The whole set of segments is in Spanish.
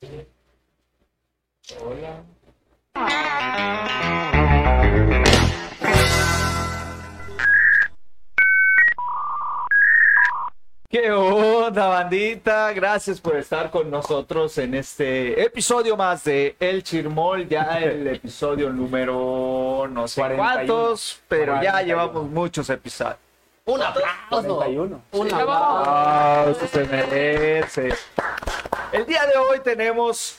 Hola. ¿Qué onda, bandita? Gracias por estar con nosotros en este episodio más de El Chirmol, ya el episodio número no sé 41. cuántos, pero ya 41. llevamos muchos episodios. Un aplauso. 41. Un aplauso. Ah, se merece. El día de hoy tenemos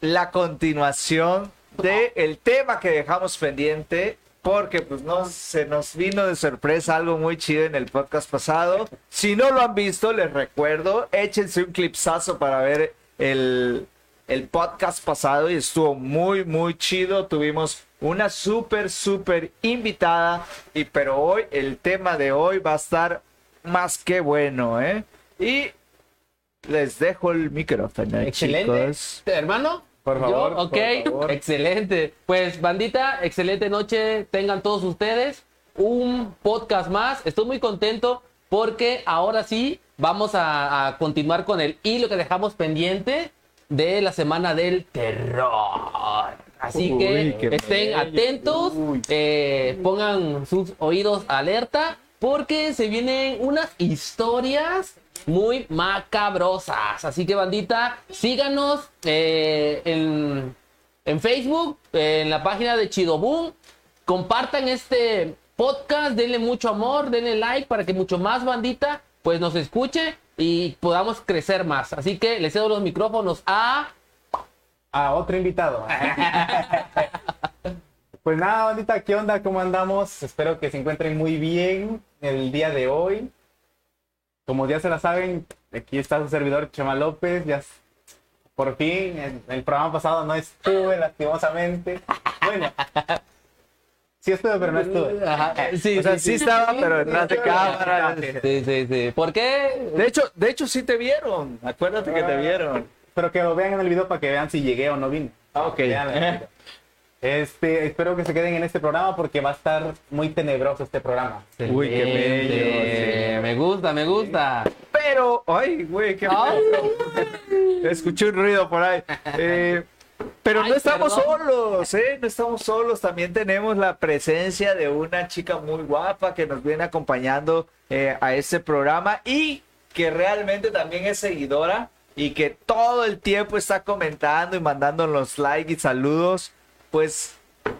la continuación del el tema que dejamos pendiente porque pues no se nos vino de sorpresa algo muy chido en el podcast pasado. Si no lo han visto, les recuerdo, échense un clipsazo para ver el, el podcast pasado y estuvo muy muy chido. Tuvimos una súper súper invitada y pero hoy el tema de hoy va a estar más que bueno, ¿eh? Y les dejo el micrófono, Excelente. chicos. Hermano. Por favor, Yo, ok, por favor. excelente. Pues bandita, excelente noche tengan todos ustedes. Un podcast más. Estoy muy contento porque ahora sí vamos a, a continuar con el hilo que dejamos pendiente de la semana del terror. Así Uy, que estén bello. atentos, eh, pongan sus oídos alerta porque se vienen unas historias muy macabrosas. Así que bandita, síganos eh, en, en Facebook, en la página de Chidoboom. Compartan este podcast, denle mucho amor, denle like para que mucho más bandita pues nos escuche y podamos crecer más. Así que les cedo los micrófonos a... A otro invitado. pues nada, bandita, ¿qué onda? ¿Cómo andamos? Espero que se encuentren muy bien el día de hoy. Como ya se la saben, aquí está su servidor Chema López. Ya por fin, en el programa pasado no estuve, lastimosamente. Bueno, sí estuve, pero no estuve. Ajá, Sí, O sea, sí, sí sí. estaba, pero detrás de cámara. Sí, sí, sí. ¿Por qué? De hecho, de hecho sí te vieron. Acuérdate que te vieron. Pero que lo vean en el video para que vean si llegué o no vine. Ah, ok. Este, espero que se queden en este programa porque va a estar muy tenebroso este programa. Uy, qué bello, Excelente. Me gusta, me gusta. Pero, ay, güey, qué Ay. Escuché un ruido por ahí. Eh, pero Ay, no estamos perdón. solos, ¿eh? No estamos solos. También tenemos la presencia de una chica muy guapa que nos viene acompañando eh, a este programa y que realmente también es seguidora y que todo el tiempo está comentando y mandando los likes y saludos. Pues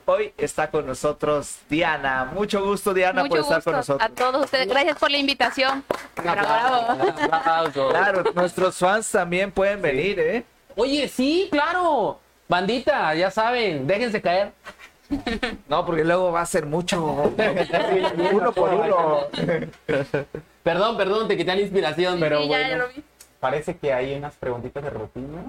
hoy está con nosotros Diana. Mucho gusto, Diana, por estar gusto con nosotros. a todos ustedes. Gracias por la invitación. Un Bravo, aplauso, bravo. un aplauso. Claro, nuestros fans también pueden venir, ¿eh? Oye, sí, claro. Bandita, ya saben, déjense caer. No, porque luego va a ser mucho. uno por uno. Perdón, perdón, te quité la inspiración. Pero Sí, bueno. ya lo vi. Parece que hay unas preguntitas de rutina.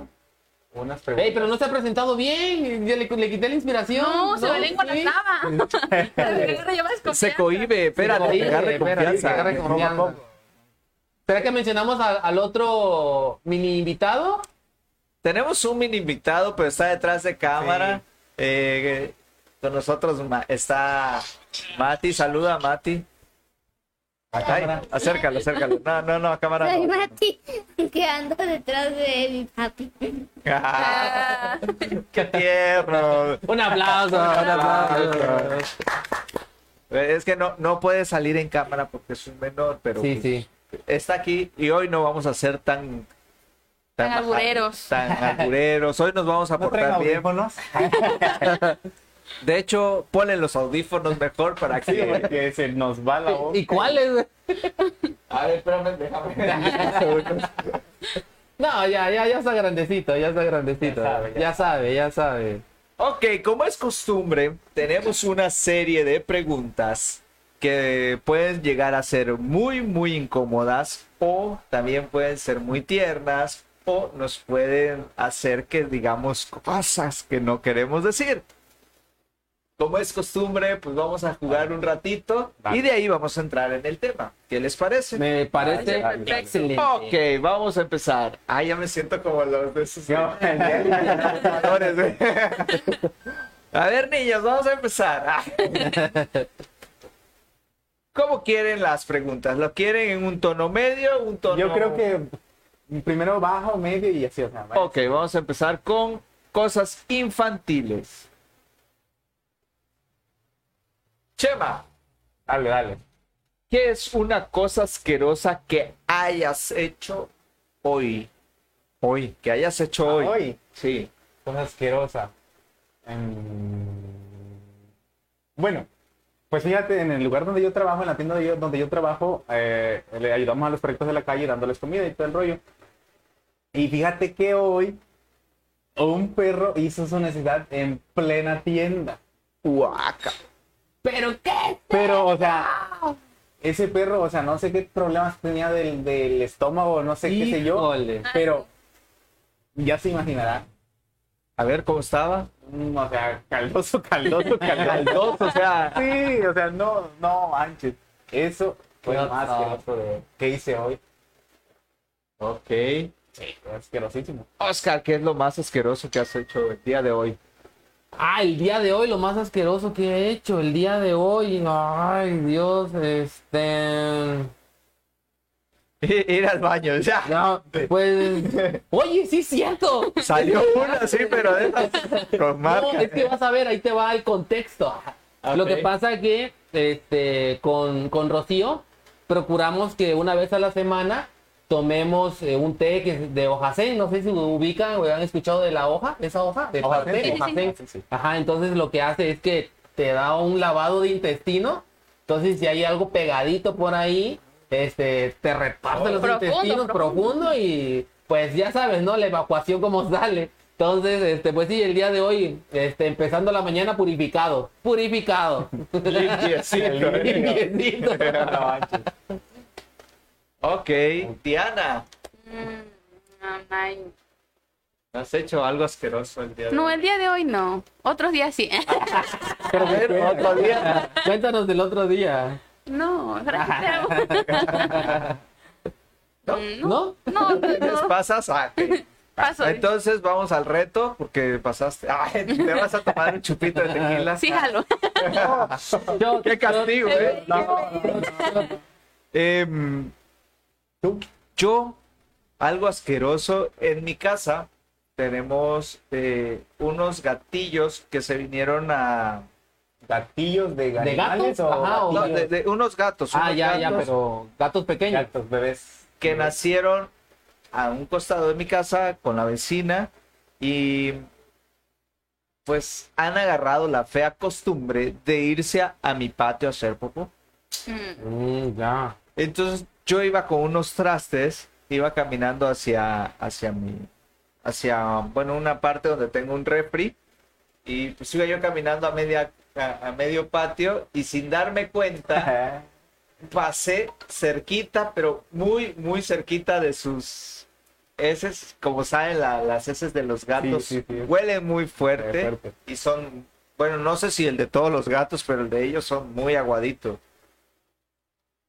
Unas preguntas. Ey, pero no se ha presentado bien. Ya le, le quité la inspiración. No, se me lengua la Sí. Se cohibe, espérate, que agarre espérate, confianza. agarre a confianza. ¿Será que mencionamos a- al otro mini invitado? Tenemos un mini invitado, pero está detrás de cámara. Sí. Eh, con nosotros está Mati. Saluda, Mati. Ay, cámara. acércalo, acércalo. No, no, no, a cámara. Soy no. Mati, que ando detrás de mi papi. Ah, ¡Qué tierno! Un aplauso, un aplauso. Es que no, no puede salir en cámara porque es un menor, pero Sí, pues, sí. está aquí y hoy no vamos a ser tan Tan albureros. tan albureros. Hoy nos vamos a ¿No portar bien. De hecho, ponle los audífonos mejor para Sí, que. porque se nos va la voz. ¿Y cuáles? A ver, espérame, déjame. No, ya, ya, ya está grandecito, ya está grandecito. Ya sabe, ya ya sabe, ya sabe. ok, como es costumbre, tenemos una serie de preguntas que pueden llegar a ser muy, muy incómodas o también pueden ser muy tiernas o nos pueden hacer que digamos cosas que no queremos decir. Como es costumbre, pues vamos a jugar un ratito y de ahí vamos a entrar en el tema. ¿Qué les parece? Me parece vale, excelente. Ok, vamos a empezar. Ah, ya me siento como los de esos No, güey. A ver, niños, vamos a empezar. Ah. ¿Cómo quieren las preguntas? ¿Lo quieren en un tono medio? Un tono... Yo creo que primero bajo, medio y así, o sea. Ok, vamos a empezar con cosas infantiles. Chema, Dale, dale. ¿qué es una cosa asquerosa que hayas hecho hoy? Hoy, que hayas hecho Ah, hoy. hoy. Sí. Cosa asquerosa. Bueno, pues fíjate, en el lugar donde yo trabajo, en la tienda donde yo, donde yo trabajo, eh, le ayudamos a los perritos de la calle dándoles comida y todo el rollo. Y fíjate que hoy un perro hizo su necesidad en plena tienda. Guaca. ¿Pero qué? Pero, o sea, ese perro, o sea, no sé qué problemas tenía del, del estómago, no sé qué sé yo, pero ya se imaginará. A ver cómo estaba. Mm, O sea, caldoso, caldoso, caldoso. Caldoso, o sea. Sí, o sea, no, no manches. Eso fue No, lo más no. asqueroso de que hice hoy. Ok. Sí, asquerosísimo. Oscar, ¿qué es lo más asqueroso que has hecho el día de hoy? Ah, el día de hoy, lo más asqueroso que he hecho, el día de hoy, ay Dios, este... Ir al baño, ya. No, pues... Oye, sí es cierto. Salió una, sí, pero de esas con No, marca. es que vas a ver, ahí te va el contexto. Lo que pasa que este, con, con Rocío procuramos que una vez a la semana tomemos eh, un té que es de hojasén. No sé si lo ubican o han escuchado de la hoja, esa hoja de sí. Ajá, entonces lo que hace es que te da un lavado de intestino. Entonces, si hay algo pegadito por ahí, este, te reparte los Profundo, intestinos profundo. profundo y pues ya sabes, ¿no? La evacuación como sale. Entonces, este, pues sí, el día de hoy, este, empezando la mañana purificado, purificado. Limpiecito. Limpiecito. No ok, Diana. Mm, no. ¿Has hecho algo asqueroso el día de No, hoy? el día de hoy no. Otros días sí. A ver, otro día. Cuéntanos del otro día. no, gracias. ¿No? ¿No? No, no, ¿Les no. pasas? Ah, ok. Paso. Entonces vamos al reto porque pasaste. Ay, te vas a tomar un chupito de tequila. Sí, jalo. Qué castigo, yo- ¿eh? ¿Tú? yo, algo asqueroso, en mi casa tenemos eh, unos gatillos que se vinieron a... ¿Gatillos de ¿De gatos? o Ajá, o- No, de, de unos gatos. Ah, unos ya, ya, gatos pero gatos pequeños. gatos, bebés? Que nacieron a un costado de mi casa con la vecina y pues han agarrado la fea costumbre de irse a, a mi patio a hacer popó. Mm, Mm, ya. Entonces yo iba con unos trastes, iba caminando hacia, hacia mi, hacia, bueno, una parte donde tengo un refri y pues iba yo caminando a media, a, a medio patio y sin darme cuenta pasé cerquita, pero muy, muy cerquita de sus heces, como saben, la- las heces de los gatos Sí, sí, sí. huelen muy fuerte, Fuerte. y son, bueno, no sé si el de todos los gatos, pero el de ellos son muy aguaditos.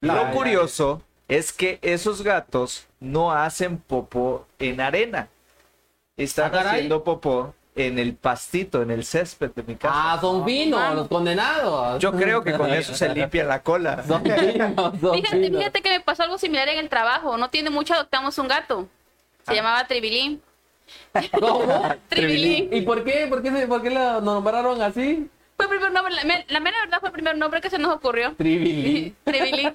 Lo curioso es que esos gatos no hacen popó en arena. Están Ah, haciendo popó en el pastito, en el césped de mi casa. Ah, son finos, los condenados. Yo creo que con eso se limpia la cola. Son finos, son Fíjate, fíjate que me pasó algo similar en el trabajo. No tiene mucho, adoptamos un gato. Se Ah. llamaba Tribilín. ¿Cómo? Tribilín. ¿Y por qué? ¿Por qué, se- por qué lo nombraron así? Fue el primer nombre, la, la mera verdad fue el primer nombre que se nos ocurrió. Tribilín. Tribilín.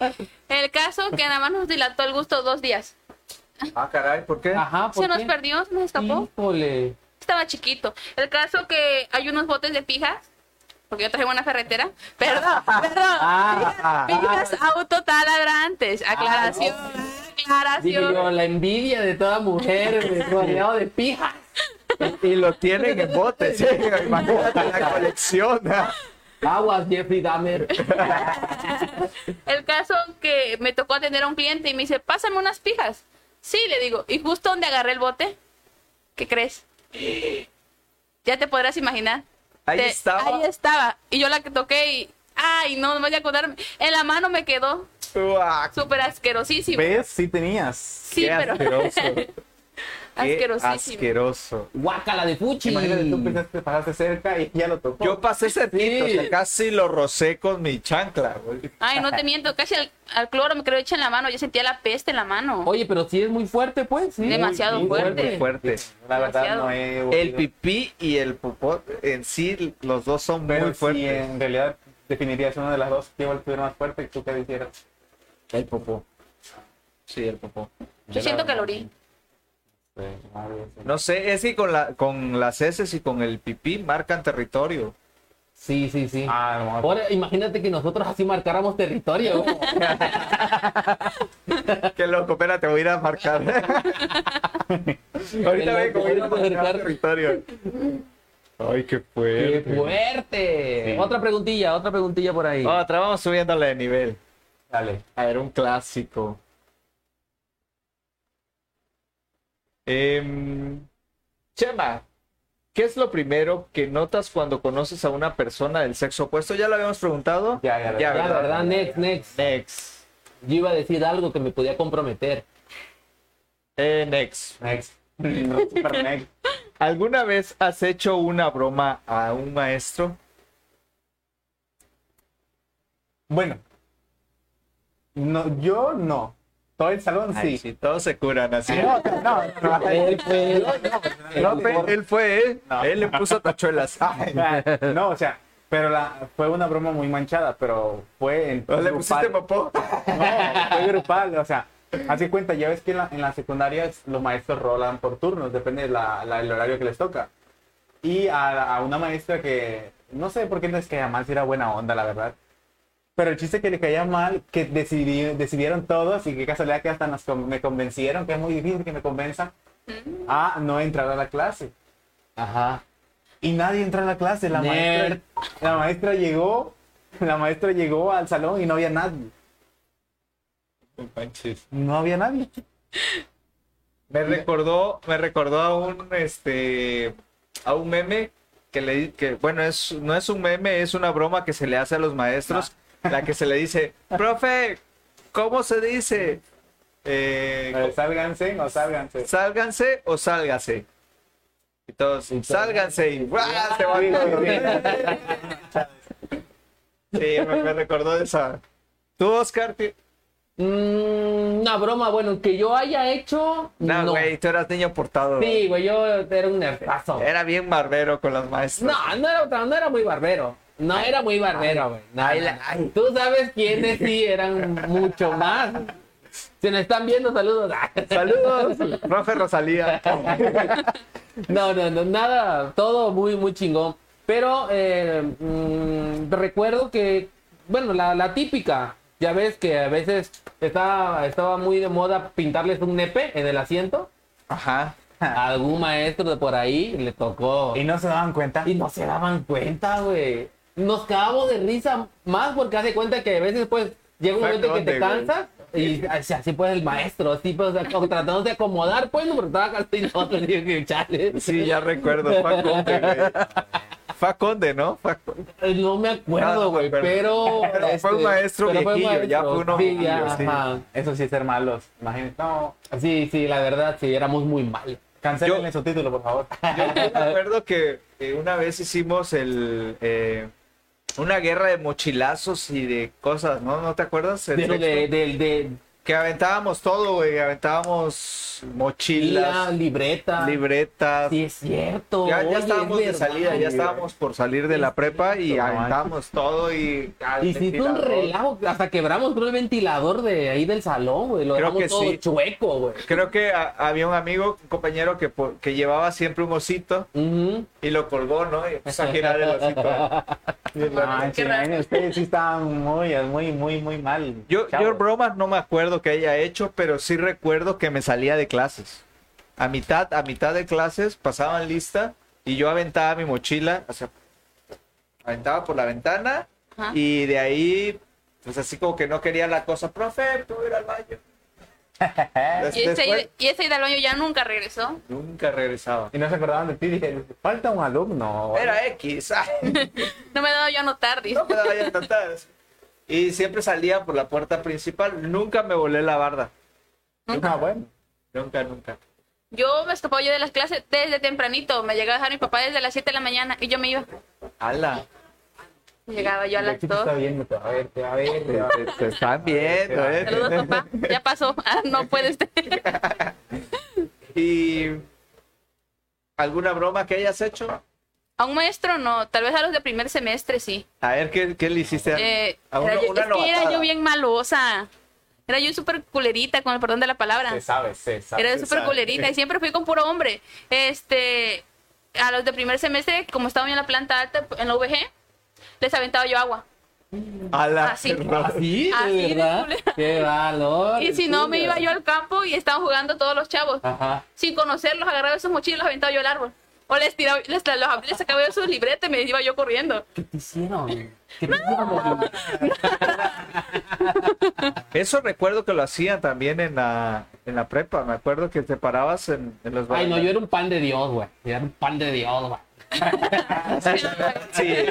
El caso que nada más nos dilató el gusto dos días. Ah, caray, ¿por qué? Ajá, ¿por Se nos perdió, se nos escapó. Híjole. Estaba chiquito. El caso que hay unos botes de pijas. Porque yo traje una ferretera. Perdón, perdón. Ah, Pijas autotaladrantes. Aclaración. Dije Aclaración. yo, la envidia de toda mujer rodeado de pijas. Y lo tienen en botes. ¿sí? Imagínate la colección. ¿ah? Aguas, Jeffrey Dahmer. El caso que me tocó atender a un cliente y me dice, pásame unas pijas. Sí, le digo. Y justo donde agarré el bote, ¿qué crees? Ya te podrás imaginar. Ahí Te- estaba. Ahí estaba. Y yo la que toqué y... Ay, no, no voy a acordarme. En la mano me quedó súper asquerosísimo. ¿Ves? Sí tenías. Sí, qué pero... Asquerosísimo. asqueroso. Guácala de fuchi. Imagínate, tú pensaste que pasaste cerca y ya lo tocó. Yo pasé cerquita, Sí. o sea, casi lo rocé con mi chancla, güey. Ay, no te miento, casi al, al cloro me creo hecha en la mano. Yo sentía la peste en la mano. Oye, pero sí es muy fuerte, pues. Sí. Demasiado Muy fuerte. Muy fuerte. La verdad Demasiado. no he El pipí y el popó en sí, los dos son Pero muy si fuertes. en realidad definirías una de las dos que igual estuviera más fuerte, ¿tú qué hicieras? El popó. Sí, el popó. Yo siento que lo orí. No sé, es que con, la, con las heces y con el pipí marcan territorio. Sí, sí, sí. Ah, no, Ahora, imagínate que nosotros así marcáramos territorio. Qué loco, espérate, voy a ir a marcar. Ahorita vengo, voy a ir a marcar territorio. Ay, qué ¡Qué fuerte. fuerte! Sí. Otra preguntilla, otra preguntilla por ahí. Otra, vamos subiéndole de nivel. Dale. A ver, un clásico. Em, Chema, ¿qué es lo primero que notas cuando conoces a una persona del sexo opuesto? ¿Ya lo habíamos preguntado? Ya, ya, ya, ¿verdad? ¿verdad? Next, next. Next. Yo iba a decir algo que me podía comprometer. Eh, next. Next. No, super next. ¿Alguna vez has hecho una broma a un maestro? Bueno. No, yo no. Todo el salón Ay, sí. sí, todos se curan así. No, no, no, no. Él fue- Profe, él fue él. No. Él le puso tachuelas. Ay, No, o sea, pero la, fue una broma muy manchada, pero fue en ¿No le pusiste? No, fue grupal, o sea, así cuenta, ya ves que en la, en la secundaria es- los maestros rolan por turnos, depende del el horario que les toca. Y a, a una maestra que, no sé por qué no es que si era buena onda, la verdad. Pero el chiste que le caía mal, que decidí- decidieron todos y que casualidad que hasta nos, me convencieron, que es muy difícil que me convenzan, a no entrar a la clase. Ajá. Y nadie entró a la clase, la maestra, la maestra llegó, la maestra llegó al salón y no había nadie. No había nadie. Me recordó, me recordó a un este a un meme que le que bueno es no es un meme, es una broma que se le hace a los maestros, la que se le dice, profe, ¿cómo se dice? Eh, Eh, sálganse o sálganse. sálganse o sálgase. Y todos, sálganse y van Sí, me, me recordó esa. ¿Tú, Oscar? Mm, una broma, bueno, que yo haya hecho. No, No, güey, tú eras niño portado. Sí, güey, yo era un nerdazo. Era bien barbero con las maestras. No, no era, otra- no era muy barbero. No era muy barbero, güey. No. Tú sabes quiénes sí eran mucho más. Si nos están viendo, saludos. Saludos, profe Rosalía. No, no, no, nada, todo muy, muy chingón. Pero eh, mm, recuerdo que, bueno, la, la típica, ya ves que a veces estaba, estaba muy de moda pintarles un nepe en el asiento. Ajá. Algún maestro de por ahí le tocó. Y no se daban cuenta. Y no se daban cuenta, güey. Nos cagamos de risa más porque hace cuenta que a veces pues llega un momento en que te cansas y así, así pues el maestro, así pues tratando de acomodar pues, no, porque estaba cansado y no que echarle. Sí, ya recuerdo. Fue a Conde, güey. Fue a Conde, ¿no? Fue a Conde. Eh, No me Ah, no acuerdo, me güey, acuerdo. pero... este, Pero fue un maestro pero fue viejillo, ya fue uno sí, ya, viejillo, sí. ajá. Eso sí es ser malos. Imagínate. No, Sí, sí, la verdad, sí, éramos muy mal. cancelen Yo- su título, por favor. Yo me acuerdo que eh, una vez hicimos el eh, una guerra de mochilazos y de cosas, ¿no? ¿No te acuerdas? Sexto. de, de, de, Que aventábamos todo, güey. Aventábamos la mochilas, libreta. libretas. Sí, es cierto. Ya, ya oye, estábamos es de verdad. salida, ya estábamos por salir de la prepa y No aventábamos todo y... Hiciste un relajo, hasta quebramos creo, el ventilador de ahí del salón, güey. Lo Creo que todo sí. chueco, güey. Creo que a- había un amigo, un compañero que, que llevaba siempre un osito y lo colgó, ¿no? Y empezó a girar el osito. Ah, raro. chingón, ustedes sí estaban muy, muy, muy, muy mal. Yo, yo bromas no me acuerdo que haya hecho, pero sí recuerdo que me salía de clases. A mitad, a mitad de clases pasaban lista y yo aventaba mi mochila, o sea, aventaba por la ventana Ajá. y de ahí, pues así como que no quería la cosa, profe, puedo ir al baño. Y ese, después, y ese ida al baño ya nunca regresó. nunca regresaba. Y no se acordaban de ti, dije, falta un alumno. Era X, No me he dado yo a notar, dice. no me daba ya tantas. Y siempre salía por la puerta principal, nunca me volé la barda. Ah, bueno. Nunca, nunca. Yo me escapaba yo de las clases desde tempranito. Me llegaba a dejar mi papá desde las 7 de la mañana y yo me iba. ¡Hala! Llegaba yo a las aquí te está 2. viendo, te va a ver, te va a ver, te va a ver. te están viendo, ¿eh? Saludos, papá. Ya pasó. Ah, no puedes. ¿Y alguna broma que hayas hecho? A un maestro no. Tal vez a los de primer semestre sí. A ver, ¿qué, qué le hiciste? Eh, a una, era yo, una es que era yo bien malosa. Era yo súper culerita, con el perdón de la palabra. Se sabe, se sabe. Era súper culerita y siempre fui con puro hombre. Este, a los de primer semestre, como estaba yo en la planta alta, en la VG, les aventaba yo agua. A la- Así. ¿Así? Así de ¿De verdad? ¡Qué valor! Y si no, me iba yo al campo y estaban jugando todos los chavos. Ajá. Sin conocerlos, agarraba esos mochilos y los aventaba yo al árbol. O les tiraba, les, los, les sacaba yo sus libretas y me iba yo corriendo. ¿Qué te hicieron? ¿Qué te hicieron? Eso recuerdo que lo hacían también en la, en la prepa. Me acuerdo que te parabas en, en los Ay, no, yo era un pan de Dios, güey. Yo Era un pan de Dios, güey. Sí,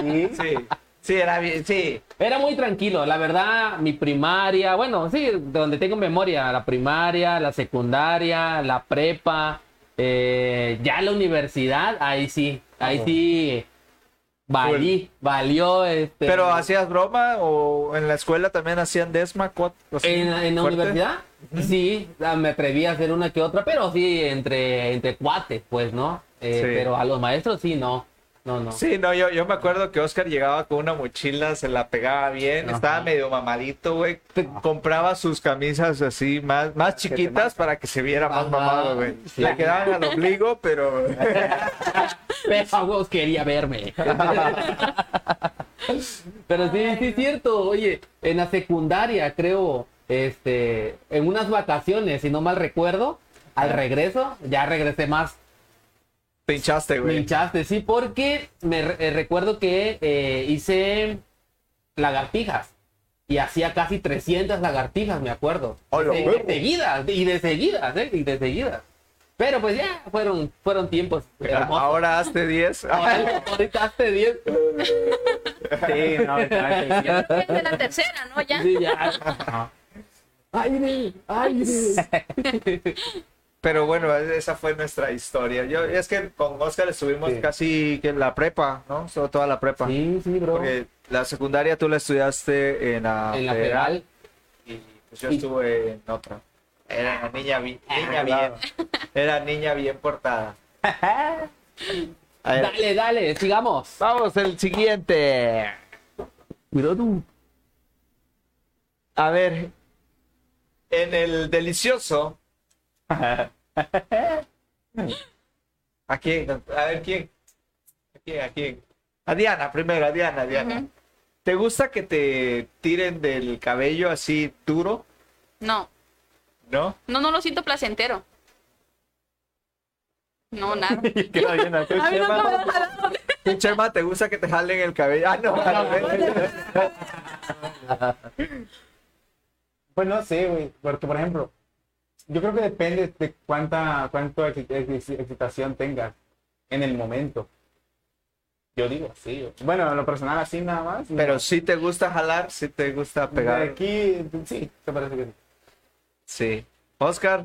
sí, sí. Sí, era bien, sí. Era muy tranquilo, la verdad, mi primaria, bueno, sí, de donde tengo memoria, la primaria, la secundaria, la prepa, eh, ya la universidad, ahí sí, ahí sí, valí, valió, este... ¿Pero hacías broma o en la escuela también hacían desma? ¿En, en la universidad? Sí, me atreví a hacer una que otra, pero sí, entre, entre cuates, pues, ¿no? Eh, Sí. Pero a los maestros sí, no, no, no. Sí, no, yo, yo me acuerdo que Oscar llegaba con una mochila, se la pegaba bien, Ajá. estaba medio mamadito, güey. Te- Compraba sus camisas así más, más chiquitas para que se viera más Ajá. mamado, güey. Sí. Le quedaban al ombligo, pero... Pero quería verme. Pero sí, sí es cierto. Oye, en la secundaria, creo, este, en unas vacaciones, si no mal recuerdo, al regreso, ya regresé más. Te hinchaste, Me güey. hinchaste, sí, porque me eh, recuerdo que eh, hice lagartijas. Y hacía casi 300 lagartijas, me acuerdo. ¡Hola, de, de seguidas, y de seguidas, ¿eh? Y de seguidas. Pero pues ya, fueron, fueron tiempos hermosos. Ahora hazte 10. Ahora, ahorita hazte 10. Sí, no, me Es de la tercera, ¿no? Ya. Sí, ya. Aire, aire. Pero bueno, esa fue nuestra historia. Yo, es que con Oscar estuvimos Sí. casi que en la prepa, ¿no? Sobre toda la prepa. Sí, sí, bro. Porque la secundaria tú la estudiaste en la, En la federal. y pues yo Y- estuve en otra. Era una niña, bi- niña bien. claro. Era niña bien portada. Dale, dale, sigamos. Vamos, el siguiente. Cuidado. A ver, en el delicioso. ¿A quién? A ver, ¿quién? ¿A quién? ¿A quién? A Diana, primero, a Diana, Diana. ¿Te gusta que te tiren del cabello así duro? No, ¿No? no, no lo siento placentero. No, nada. Queda bien. A mí no Chema. me da nada. ¿Tú, Chema, te gusta que te jalen el cabello? Ah, no. Pues no sé, güey, porque por ejemplo, yo creo que depende de cuánta, ex- excitación tengas en el momento. Yo digo así, bueno, en lo personal así nada más. Pero si te gusta jalar, si te gusta de pegar. aquí, sí, te parece que sí. Sí. Oscar,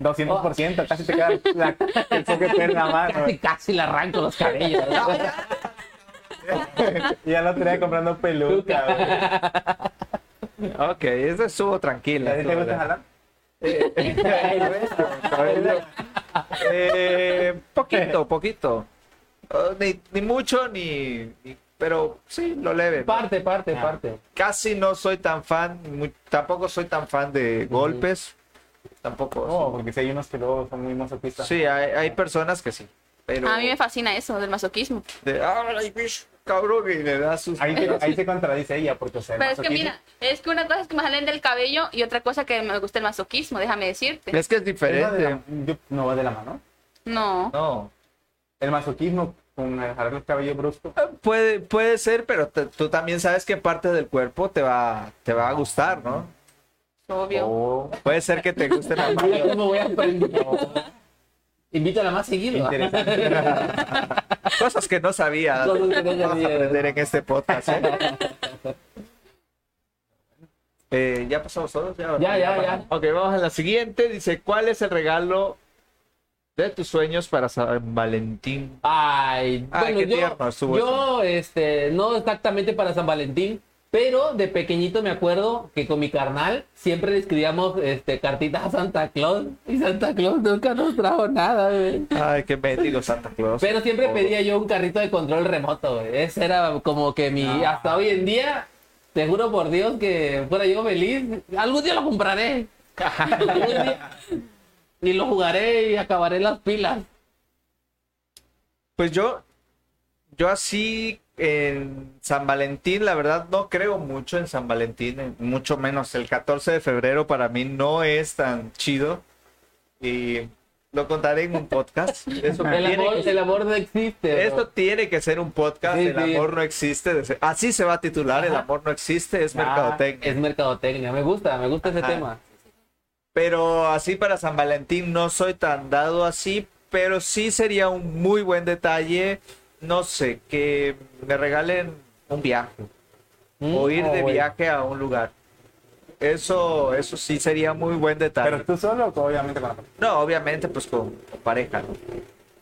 200%, casi te queda la, el coquete en la mano. Casi, le arranco los cabellos. Y al otro día comprando peluca, güey. ok, eso estuvo tranquila. ¿A ti te gusta jalar? Eh, poquito, poquito. Oh, ni, ni mucho, ni, ni- Pero sí, lo leve. Parte, parte, Ah. parte. Casi no soy tan fan, muy- tampoco soy tan fan de golpes. Tampoco. No, porque si hay unos que luego son muy masoquistas. Sí, hay, hay personas que sí. Pero A mí me fascina eso del masoquismo. de, "Ay, bicho, cabrón, y le da sus. Ahí, te- ahí se contradice ella, porque o sea, Pero es que mira, es que una cosa es que me jalen del cabello y otra cosa que me gusta el masoquismo, déjame decirte. Es que es ¿No va de diferente. la- yo- no va de la mano. No. No. El masoquismo con el jalar el cabello brusco. Puede, puede ser, pero te- tú también sabes qué parte del cuerpo te va, te va a gustar, ¿no? Obvio. Oh, Puede ser que te guste la mano. cómo voy a aprender. Invítala más seguido. interesante. Cosas que no sabía. Cosas que no Vamos a sabía. aprender en este podcast. ¿eh? Eh, ¿Ya pasamos todos? Ya, Ya, ya, ya. Ok, vamos a la siguiente. Dice, ¿cuál es el regalo de tus sueños para San Valentín? Ay, Ay, bueno, qué yo, tierno estuvo yo, este, no exactamente para San Valentín, pero de pequeñito me acuerdo que con mi carnal siempre le escribíamos este, cartitas a Santa Claus y Santa Claus nunca nos trajo nada, güey. Ay, qué mendigo Santa Claus. Pero siempre Oh. pedía yo un carrito de control remoto, güey. Ese era como que mi, Ah. hasta hoy en día, te juro por Dios que fuera yo feliz, algún día lo compraré. Algún día. y lo jugaré y acabaré las pilas. Pues yo, yo así en San Valentín, la verdad no creo mucho en San Valentín, eh, mucho menos el 14 de febrero para mí no es tan chido y lo contaré en un podcast. Eso El tiene amor, que- el amor no existe. Esto tiene que ser un podcast, Sí, el sí. amor no existe. Así se va a titular, el amor no existe, es Ah, mercadotecnia. Es mercadotecnia, me gusta, me gusta ese tema. Pero así para San Valentín no soy tan dado así, pero sí sería un muy buen detalle, no sé, que me regalen un viaje o ir oh, de viaje a un lugar. Eso, eso sí sería muy buen detalle. Pero tú solo, o obviamente con la. No, obviamente pues con, con pareja. ¿no?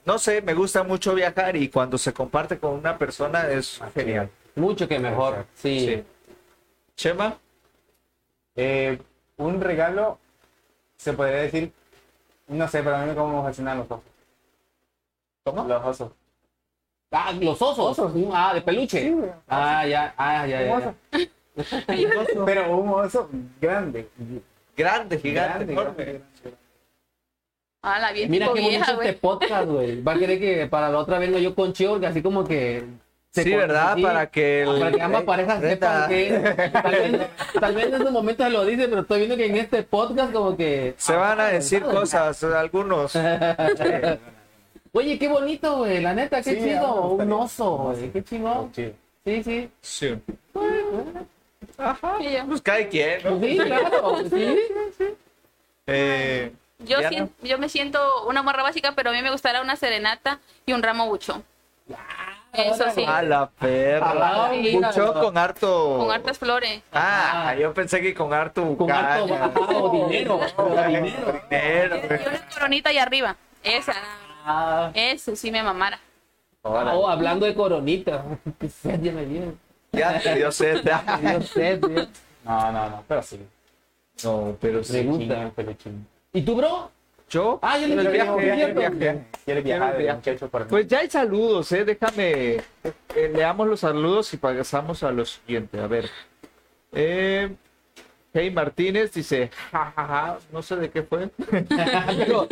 No sé, me gusta mucho viajar y cuando se comparte con una persona es genial. Mucho que mejor, sí. Sí. Chema, Eh, un regalo, se podría decir, no sé, pero a mí me fascinan los osos. ¿Cómo? Los osos. Ah, los osos. Ah, de peluche. Sí. Ah, ya, ah, ya, ya. ya. Pero un oso grande. grande, gigante, Grande, enorme. grande, grande. Ah, la Mira qué bonito vieja, este podcast, güey. Va a querer que para la otra venga yo con Chior, que así como que. se Sí, ¿verdad? así. Para que el- Para que ambas parejas Neta. sepan que. Tal vez, tal vez en estos momentos lo dice, pero estoy viendo que en este podcast, como que. Se van a decir Ah, cosas, algunos. Oye, qué bonito, güey. La neta, qué Sí, chido. ah, Un oso, güey. Qué chingón. Chido. Sí, sí. Sí. Ajá. Y yo- Pues cada quien, ¿no? Sí, claro. Sí. Eh, Yo, Diana. sien- yo me siento una morra básica, pero a mí me gustaría una serenata y un ramo buchón. Eso sí, A la perra. Ah. Mucho con harto. con hartas flores. Ah, yo pensé que con harto. Con harto caña. ajá, o dinero. dinero. Dinero, Y güey. una coronita ahí arriba. Esa, Ah, eso sí me mamara. Oh, hablando de coronita. Ya me dio. Ya te dio sed. Me dio sed, tío. No, no, no, pero sí. No, pero sí. Peluchín. ¿Y tú, bro? Yo. Ah, yo le el viaje, viaje, viaje. viaje. Pues ya hay saludos, ¿eh? Déjame. eh, leamos los saludos y pasamos a lo siguiente. A ver. Eh, Hey Martínez dice, jajaja, no sé de qué fue. Pero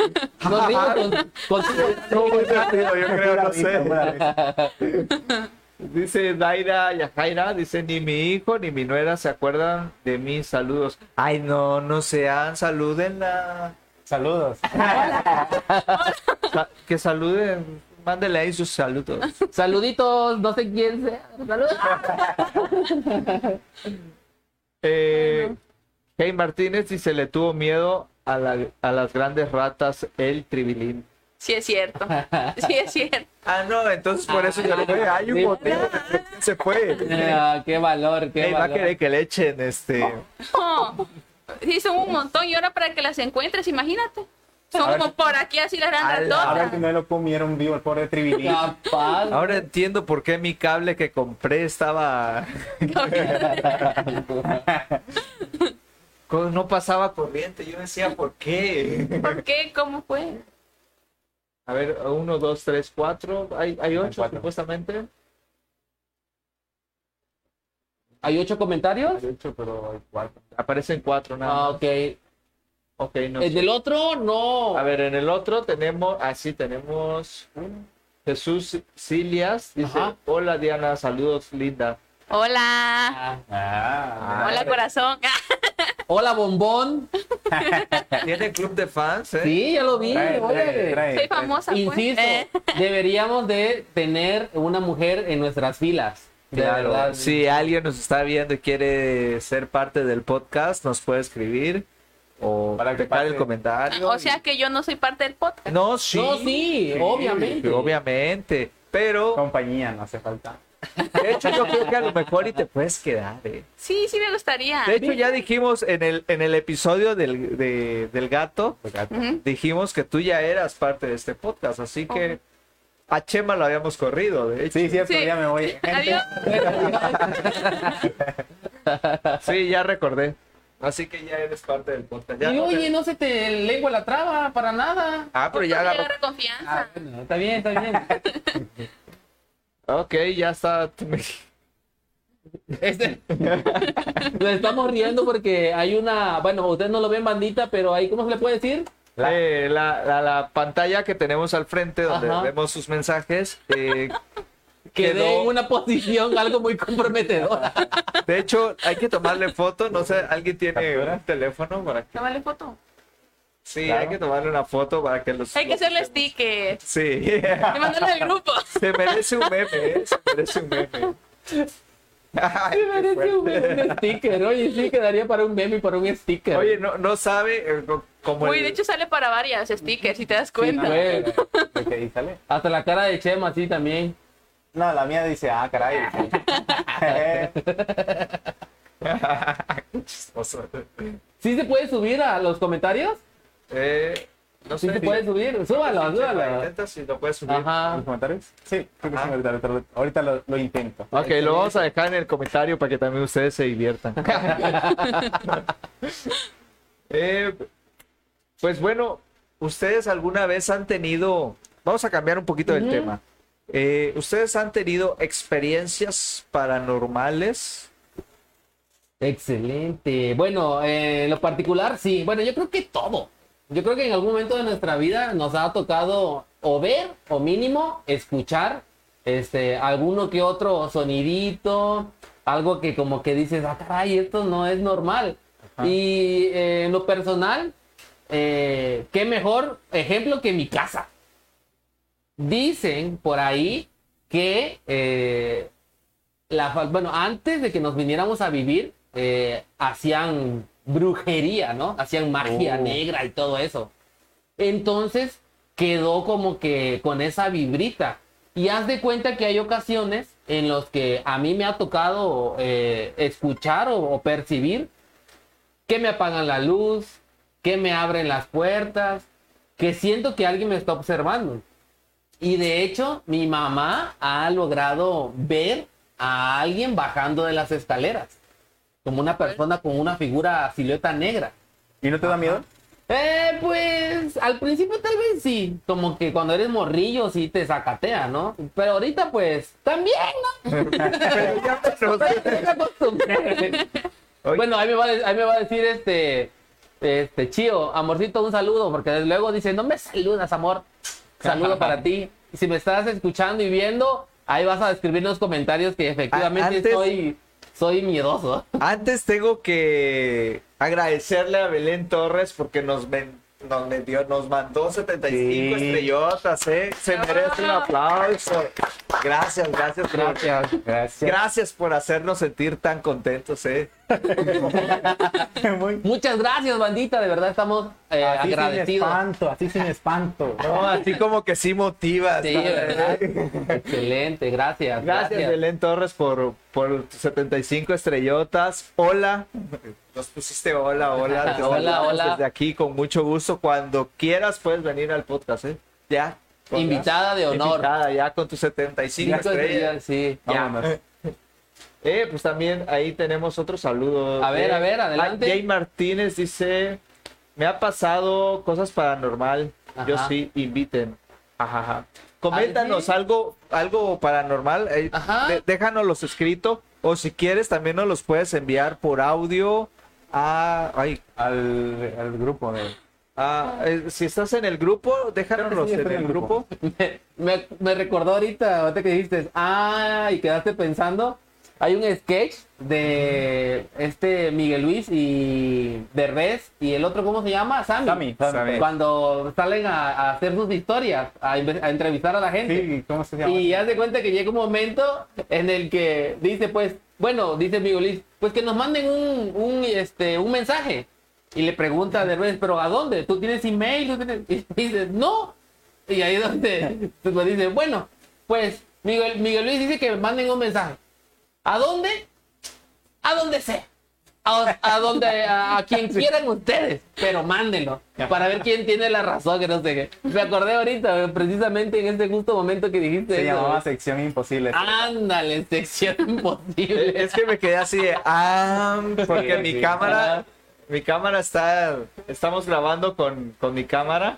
nos rimos con, con- No, muy divertido, yo creo, no sé. sé. Dice Daira Yajaira, dice, ni mi hijo ni mi nuera se acuerdan de mis saludos. Ay, no, no sean, salúdenla. Saludos. Sa- que saluden, mándele ahí sus saludos. Saluditos, no sé quién sea. Saludos. Eh, Hey Martínez dice, le tuvo miedo a, la- a las grandes ratas el tribilín. Sí es cierto. Sí es cierto. Ah, no, entonces por eso ya lo fue. Hay un motivo se fue. Ah, qué valor, qué Hey, va a valor. querer que le echen este. No. Sí, son un montón y ahora para que las encuentres, imagínate. Son ver. como por aquí así las grandes la- A ver si todas. no lo comieron vivo el pobre tribilín. Capaz. Ahora entiendo por qué mi cable que compré estaba. No pasaba corriente. Yo decía, ¿por qué? ¿Por qué? ¿Cómo fue? A ver, uno, dos, tres, cuatro. Hay, hay ocho, cuatro. supuestamente. ¿Hay ocho comentarios? De hecho, pero hay cuatro. Aparecen cuatro nada Ah, más. ok. Ok, no El sé. del otro, no. A ver, en el otro tenemos, así tenemos Jesús Silias, dice, Ajá. hola Diana, saludos linda. Hola. Ah. Ah, Hola, corazón. Hola, bombón. Tiene club de fans, ¿eh? Sí, ya lo vi. trae, oye. trae, trae, Soy famosa, pues. Insisto, Eh, deberíamos de tener una mujer en nuestras filas. De Claro, verdad. si alguien nos está viendo y quiere ser parte del podcast, nos puede escribir o Para que dejar el comentario. O sea que yo no soy parte del podcast. no, sí, No, sí, obviamente. obviamente, pero Compañía, no hace falta. De hecho, yo creo que a lo mejor y te puedes quedar, ¿eh? Sí, sí me gustaría. De hecho, ya dijimos en el, en el episodio del, de- del gato, dijimos que tú ya eras parte de este podcast, así que a Chema lo habíamos corrido, de hecho. Sí, cierto, Sí. ya me voy. Adiós. Sí, ya recordé. Así que ya eres parte del podcast. Ya y no te- oye, no se te lengua la traba para nada. Ah, pero ya agarra confianza. Ah, bueno, está bien, está bien. Ok, ya está. Este, nos estamos riendo porque hay una, bueno, ustedes no lo ven bandita, pero ahí, ¿cómo se le puede decir? La- Eh, la, la- la pantalla que tenemos al frente donde Ajá. vemos sus mensajes. eh, Quedé Quedó- en una posición algo muy comprometedora. de hecho, hay que tomarle foto. No sé, ¿alguien tiene un teléfono para que... Tómale foto. Sí, Claro. hay que tomarle una foto para que los... Hay que hacerle sticker. Sí. Y mandarlo al grupo. Se merece un meme, ¿eh? Se merece un meme. Ay, qué merece un, fuerte. un sticker. Oye, sí, quedaría para un meme y para un sticker. Oye, no, no sabe eh, co- como Uy, el- de hecho sale para varias stickers, si te das Sí, cuenta. güey. Ok, ahí sale. Hasta la cara de Chema, sí, también. No, la mía dice, ah, caray. ¿Sí se puede subir a los comentarios? Eh, no Sí sé. se puede subir. Súbalo, súbalo. Intenta si lo puedes subir. Ajá. ¿Los comentarios? Sí, creo que sí, ahorita, ahorita- ahorita lo, lo intento. Ok, lo vamos a dejar en el comentario para que también ustedes se diviertan. Eh, pues bueno, ¿ustedes alguna vez han tenido, vamos a cambiar un poquito del tema, Eh, ¿ustedes han tenido experiencias paranormales? Excelente. Bueno, eh, en lo particular, sí. Bueno, yo creo que todo. Yo creo que en algún momento de nuestra vida nos ha tocado o ver o mínimo escuchar este alguno que otro sonidito, algo que como que dices, ah, caray, esto no es normal. Y eh, en lo personal, eh, qué mejor ejemplo que mi casa. Dicen por ahí que eh, la, bueno, antes de que nos viniéramos a vivir, eh, hacían brujería, ¿no? Hacían magia Oh. negra y todo eso. Entonces quedó como que con esa vibrita. Y haz de cuenta que hay ocasiones en los que a mí me ha tocado eh, escuchar o, o percibir que me apagan la luz, que me abren las puertas, que siento que alguien me está observando. Y de hecho, mi mamá ha logrado ver a alguien bajando de las escaleras, como una persona con una figura silueta negra. ¿Y no te da miedo? Eh, pues al principio tal vez sí, como que cuando eres morrillo sí te sacatea, ¿no? Pero ahorita pues también, ¿no? Pero ya me- Ya me acostumbré. Oye. bueno, ahí me, va ahí me va a decir este, este, Chío, amorcito, un saludo, porque desde luego dice, no me saludas, amor. Saludo para ti. Si me estás escuchando y viendo, ahí vas a escribir en los comentarios que efectivamente Antes- soy, soy miedoso. Antes tengo que agradecerle a Belén Torres porque nos, ven- nos, metió- nos mandó 75 Sí. estrellotas, ¿eh? Se merece un aplauso. Gracias, gracias, gracias. Gracias. Gracias por hacernos sentir tan contentos, ¿eh? Muy... Muchas gracias, bandita, de verdad estamos eh, Así sin agradecidos. espanto, así sin espanto. No, así como que sí motivas. Sí. ¿verdad? Excelente, gracias. Gracias, Belén Torres, por, por tus 75 estrellotas. Hola. Nos pusiste hola, hola. Te Hola, hola. Desde aquí, con mucho gusto. Cuando quieras, puedes venir al podcast, ¿eh? Ya. Invitada de honor. Invitada, ya con tus 75 Cinco estrellas. estrellas, sí. Ya. Vámonos. Eh, pues también ahí tenemos otro saludo. A ver, a ver, adelante. Jay Martínez dice: Me ha pasado cosas paranormal. Yo sí, inviten. Ajá, ajá. Coméntanos algo, algo paranormal. eh, Ajá. de- déjanos escrito. O si quieres, también nos los puedes enviar por audio a. Ay, Al, al grupo de... a- eh, si estás en el grupo, déjanos sí, en el en el grupo. Me, me- me recordó ahorita, ahorita que dijiste, ah, y quedaste pensando. Hay un sketch de este Miguel Luis y Derbez y el otro, ¿cómo se llama? Sammy. Sammy, Sammy. Cuando salen a, a hacer sus historias, a, entrevistar a la gente. Sí, ¿cómo se llama? Y haz de cuenta que llega un momento en el que dice, pues, bueno, dice Miguel Luis, pues que nos manden un, un, este, un mensaje. Y le pregunta a Derbez, ¿pero a dónde? ¿Tú tienes email? ¿Tú tienes-?" Y dice, no. Y ahí es donde pues, dice, bueno, pues Miguel, Miguel Luis dice que manden un mensaje. ¿A dónde? A donde sea. A, a donde, a, a quien quieran ustedes, pero mándenlo para ver quién tiene la razón, que no sé qué. Me acordé ahorita, güey, precisamente en este justo momento que dijiste Se eso, llamaba sección imposible. Ándale, sección imposible. Es que me quedé así de, ah, porque Sí, mi sí. cámara, mi cámara está, estamos grabando con, con mi cámara,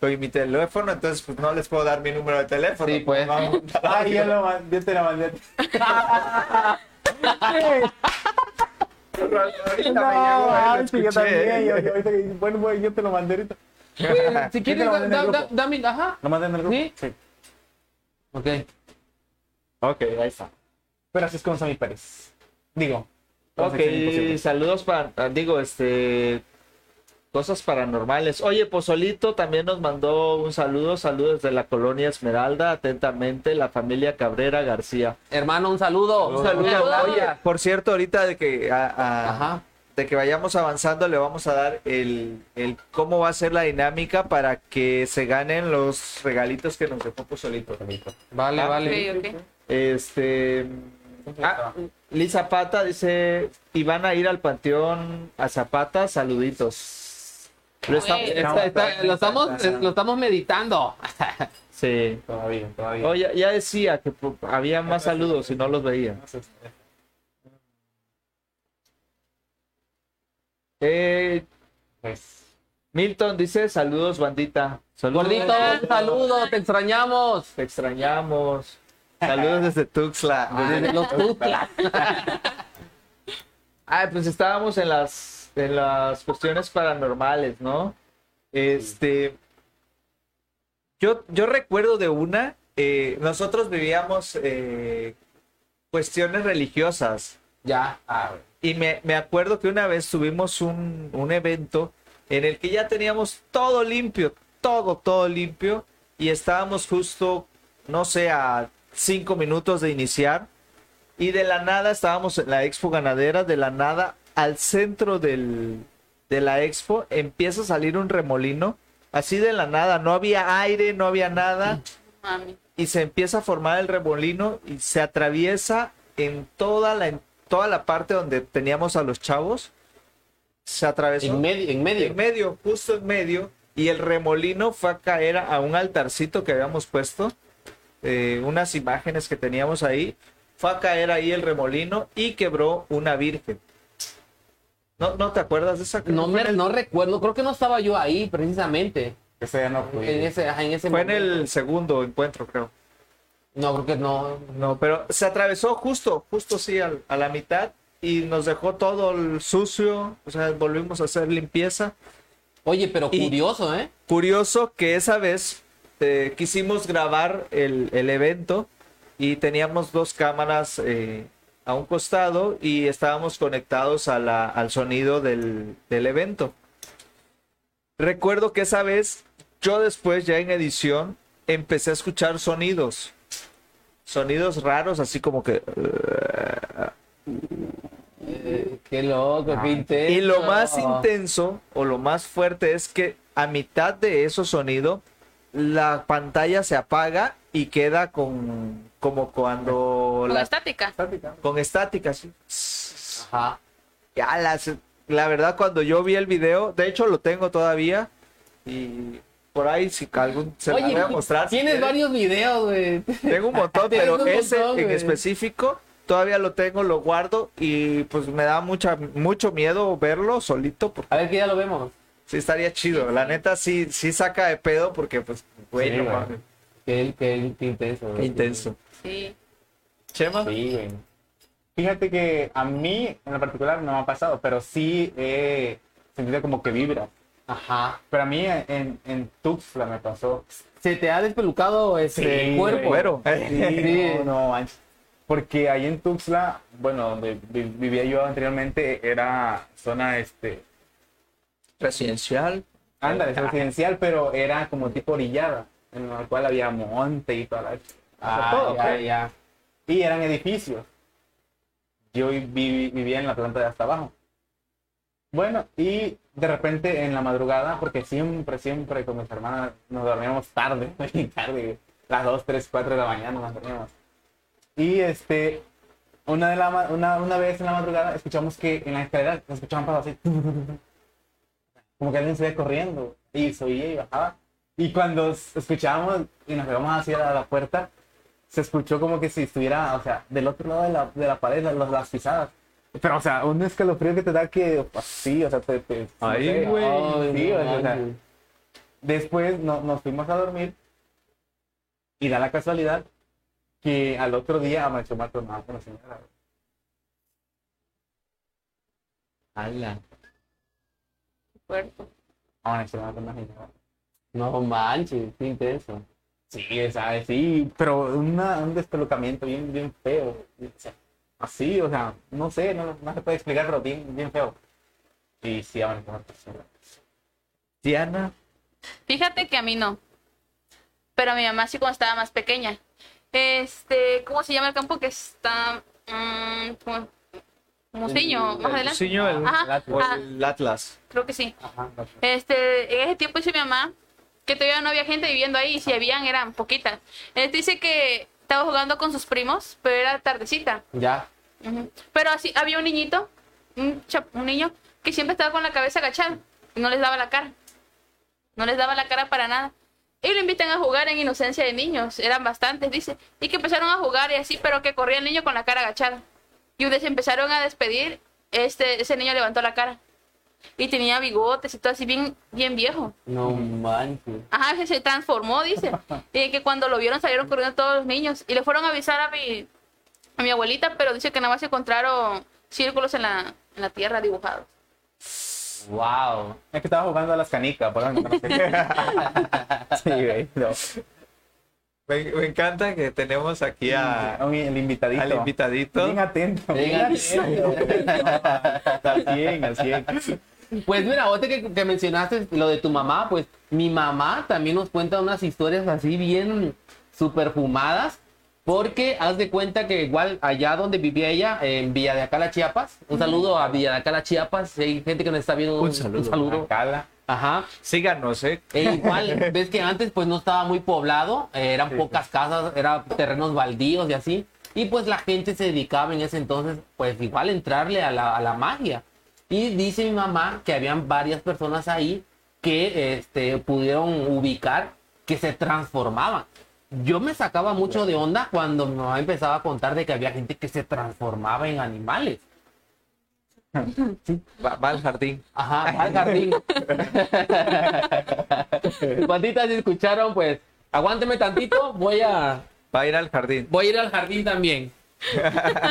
con mi teléfono, entonces pues no les puedo dar mi número de teléfono. Sí, pues. Vamos, Ay, yo, lo man- yo te la mandé. Ahorita No, me llegó, lo ay, sí, yo escuché. también. yo- yo ahorita bueno, bueno, yo te lo mandé ahorita. Pues, si quieres, lo da, mandé da- dame, ajá. ¿Lo mandé en el grupo? ¿Sí? Sí. Ok. Ok, ahí está. Pero así es como Sammy Pérez. Digo. Ok, saludos para, ah, digo, este, cosas paranormales. Oye, Pozolito también nos mandó un saludo, saludos de la colonia Esmeralda, atentamente, la familia Cabrera García. Hermano, un saludo. Un saludo. Oye, por cierto, ahorita de que, a- a- Ajá. de que vayamos avanzando, le vamos a dar el, el cómo va a ser la dinámica para que se ganen los regalitos que nos dejó Pozolito. Vale, Ah, vale. Ok, ok. Este. ah, Liz Zapata dice: y van a ir al panteón a Zapata, saluditos. Lo estamos- Güey. Está- está- lo, estamos, lo estamos meditando. sí. Todavía, todavía. Oh, ya, ya decía que había más saludos y no los veía. Eh, Pues, Milton dice: saludos, bandita. Saludos. Gordito, un saludo, te extrañamos. Te extrañamos. Saludos desde Tuxtla. Desde los tutlas. Ah, pues estábamos en las, en las cuestiones paranormales, ¿no? Este. Yo, yo recuerdo de una. eh, nosotros vivíamos eh, cuestiones religiosas. Ya. ah, Y me, me acuerdo que una vez tuvimos un, un evento en el que ya teníamos todo limpio, todo, todo limpio. Y estábamos justo, no sé, a cinco minutos de iniciar. Y de la nada estábamos en la expo ganadera, de la nada al centro del, de la expo empieza a salir un remolino. Así de la nada, no había aire, no había nada Mami. y se empieza a formar el remolino y se atraviesa en toda la, en toda la parte donde teníamos a los chavos. Se atravesó En medio, en medio. en medio, justo en medio, y el remolino fue a caer a un altarcito que habíamos puesto, eh, unas imágenes que teníamos ahí, fue a caer ahí el remolino y quebró una virgen. ¿No, no te acuerdas de esa? No, fue me, en el- no recuerdo, creo que no estaba yo ahí precisamente. ese ya no fui. En ese, en ese Fue en el segundo encuentro, creo. No, creo que no. No, pero se atravesó justo, justo sí, al- a la mitad y nos dejó todo el sucio, o sea, volvimos a hacer limpieza. Oye, pero Y- curioso, ¿eh? Curioso que esa vez eh, quisimos grabar el, el evento y teníamos dos cámaras eh, a un costado y estábamos conectados a la- al sonido del, del evento. Recuerdo que esa vez yo después ya en edición empecé a escuchar sonidos. Sonidos raros, así como que... Eh, Qué loco, qué intenso. Y lo más intenso o lo más fuerte es que a mitad de esos sonidos la pantalla se apaga y queda con como cuando Con la estática. con estática así. Ajá. Ya las- la verdad cuando yo vi el video, de hecho lo tengo todavía y por ahí si algún se la Oye, voy a mostrar. tienes varios videos, güey. Tengo un montón, pero un ese montón, en específico todavía lo tengo, lo guardo y pues me da mucha mucho miedo verlo solito porque A ver que ya lo vemos. Sí, estaría chido. La neta sí, sí saca de pedo porque, pues, güey, Sí, no güey. mames. Qué, qué, qué intenso. Qué güey. intenso. Sí. Chema. Sí, güey. Fíjate que a mí en lo particular no me ha pasado, pero sí he sentido como que vibra. Ajá. Pero a mí en, en Tuxtla me pasó. ¿Se te ha despelucado ese Sí, cuerpo? Güero. Sí, no, no manches. Porque ahí en Tuxtla, bueno, donde vi- vivía yo anteriormente, era zona, este, Residencial. anda, es residencial, pero era como tipo orillada, en la cual había monte y toda la... Ah, todo, ya, pues. ya. Y eran edificios. Yo vi- vivía en la planta de hasta abajo. Bueno, y de repente en la madrugada, porque siempre, siempre con mis hermanas nos dormíamos tarde, muy tarde, las 2, 3, 4 de la mañana nos dormíamos. Y este, una, de la, una, una vez en la madrugada escuchamos que en la escalera se escuchaban pasos así. Como que alguien se iba corriendo y se oía y bajaba. Y cuando escuchábamos y nos pegamos hacia la puerta, se escuchó como que si estuviera, o sea, del otro lado de la, de la pared, las, las pisadas. Pero, o sea, un escalofrío que te da que, así, o sea, te... te no sé, güey. Sí, no o sea. Después no- nos fuimos a dormir y da la casualidad que al otro día amaneció muerto nada con la señora. Ala. Fuerte. Amaneció muerto con la señora. No manches, qué intenso. Sí, ¿sabes? Sí, pero una, un despelucamiento bien, bien feo. Así, o sea, no sé, no, no se puede explicar, pero bien, bien feo. Y sí, amaneció muerto. sí. Diana. Fíjate que a mí no. Pero a mi mamá sí cuando estaba más pequeña. Este, ¿cómo se llama el campo que está? Mm, como- Museño, más El adelante. Museño, el- Ajá, o ajá, el Atlas. creo que sí. Ajá, Este, en ese tiempo dice mi mamá que todavía no había gente viviendo ahí y si habían eran poquitas. Este dice que estaba jugando con sus primos, pero era tardecita. Ya. Pero así había un niñito, un, chap- un niño que siempre estaba con la cabeza agachada y no les daba la cara. No les daba la cara para nada. Y lo invitan a jugar en inocencia de niños. Eran bastantes, dice. Y que empezaron a jugar y así, pero que corría el niño con la cara agachada. Y se empezaron a despedir. Este, ese niño levantó la cara. Y tenía bigotes y todo así bien, bien viejo. No manches. Ajá, que se transformó, dice. Y que cuando lo vieron salieron corriendo todos los niños. Y le fueron a avisar a mi, a mi abuelita, pero dice que nada más se encontraron círculos en la, en la tierra dibujados. Wow. Es que estaba jugando a las canicas, por conocí. Sí, güey. no. Me, me encanta que tenemos aquí a, Un- el invitadito. al invitadito. Bien atento. Bien Bien atento. Al 100, al 100. Pues mira, ahorita que, que mencionaste lo de tu mamá, pues mi mamá también nos cuenta unas historias así bien super fumadas. Porque haz de cuenta que igual allá donde vivía ella, en Villa de Acala, Chiapas, un saludo a Villa de Acala, Chiapas, hay gente que nos está viendo, Un saludo. Un saludo. Cala. Ajá. Síganos, ¿eh? E igual, ves que antes pues no estaba muy poblado, eh, eran Sí, pocas casas, eran terrenos baldíos y así. Y pues la gente se dedicaba en ese entonces, pues igual entrarle a la, a la magia. Y dice mi mamá que habían varias personas ahí que este, pudieron ubicar que se transformaban. Yo me sacaba mucho de onda cuando mi mamá empezaba a contar de que había gente que se transformaba en animales. Va, va al jardín. Ajá, al jardín. Banditas, si escucharon, pues aguánteme tantito, voy a, Va a ir al jardín. voy a ir al jardín también.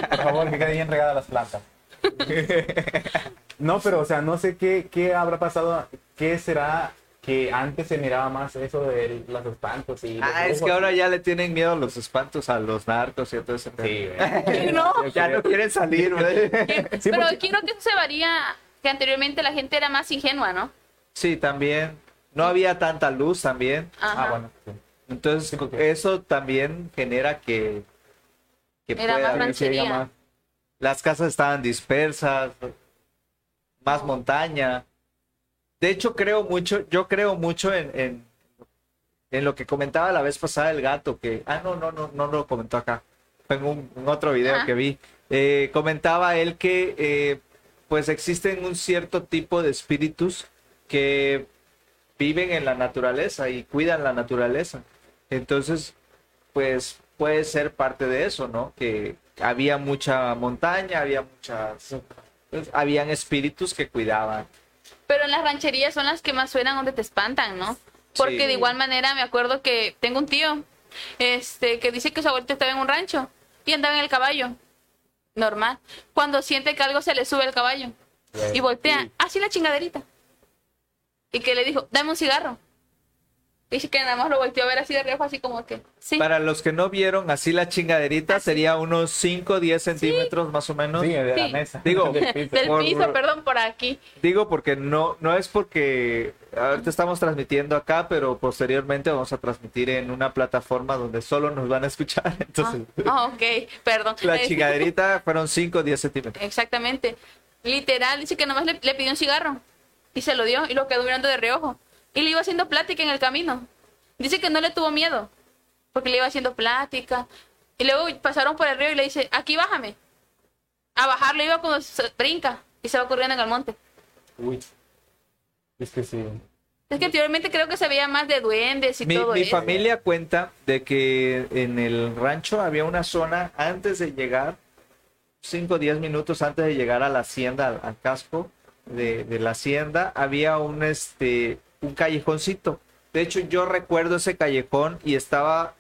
Por favor, que quede bien regadas las plantas. No, pero, o sea, no sé qué, qué habrá pasado. ¿Qué será que antes se miraba más eso de los espantos? Y los Ah, es que ahora ya le tienen miedo los espantos a los narcos y a todo ese. Sí, güey. No. Ya no quieren salir, güey. Sí, pero porque- quiero que eso se varía, que anteriormente la gente era más ingenua, ¿no? Sí, también. No había tanta luz también. Ajá. Ah, bueno. sí. Entonces, Sí, porque- eso también genera que, que Era pueda más más. las casas estaban dispersas, más montaña. De hecho, creo mucho, yo creo mucho en, en, en lo que comentaba la vez pasada el gato, que, ah, no, no, no, no lo comentó acá, fue en un, en otro video Ajá. que vi. Eh, comentaba él que, eh, pues existen un cierto tipo de espíritus que viven en la naturaleza y cuidan la naturaleza. Entonces, pues puede ser parte de eso, ¿no? Que había mucha montaña, había muchas... pues, habían espíritus que cuidaban. Pero en las rancherías son las que más suenan donde te espantan, ¿no? Porque Sí. de igual manera me acuerdo que tengo un tío este que dice que su abuelita estaba en un rancho y andaba en el caballo. Normal. Cuando siente que algo se le sube al caballo y voltea, así la chingaderita. Y que le dijo, dame un cigarro. Dice que nada más lo volteó a ver así de reojo, así como que, sí. Para los que no vieron, así la chingaderita sería unos 5 o 10 centímetros más o menos. Sí, de la Sí. mesa. Digo, Del piso. Del por- piso, perdón, por aquí. Digo porque no, no es porque ahorita estamos transmitiendo acá, pero posteriormente vamos a transmitir en una plataforma donde solo nos van a escuchar. Ah, Entonces, ah, ok, perdón. la Eh, chingaderita fueron 5 o 10 centímetros. Exactamente. Literal, dice que nomás le, le pidió un cigarro y se lo dio y lo quedó mirando de reojo. Y le iba haciendo plática en el camino. Dice que no le tuvo miedo porque le iba haciendo plática. Y luego pasaron por el río y le dice, aquí bájame. A bajarlo iba cuando se brinca y se va corriendo en el monte. Uy. Es que sí. Es que anteriormente creo que se veía más de duendes y Mi, todo mi eso. familia cuenta de que en el rancho había una zona antes de llegar, 5 o 10 minutos antes de llegar a la hacienda, al, al casco de, de la hacienda, había un, este, un callejoncito. De hecho, yo recuerdo ese callejón y estaba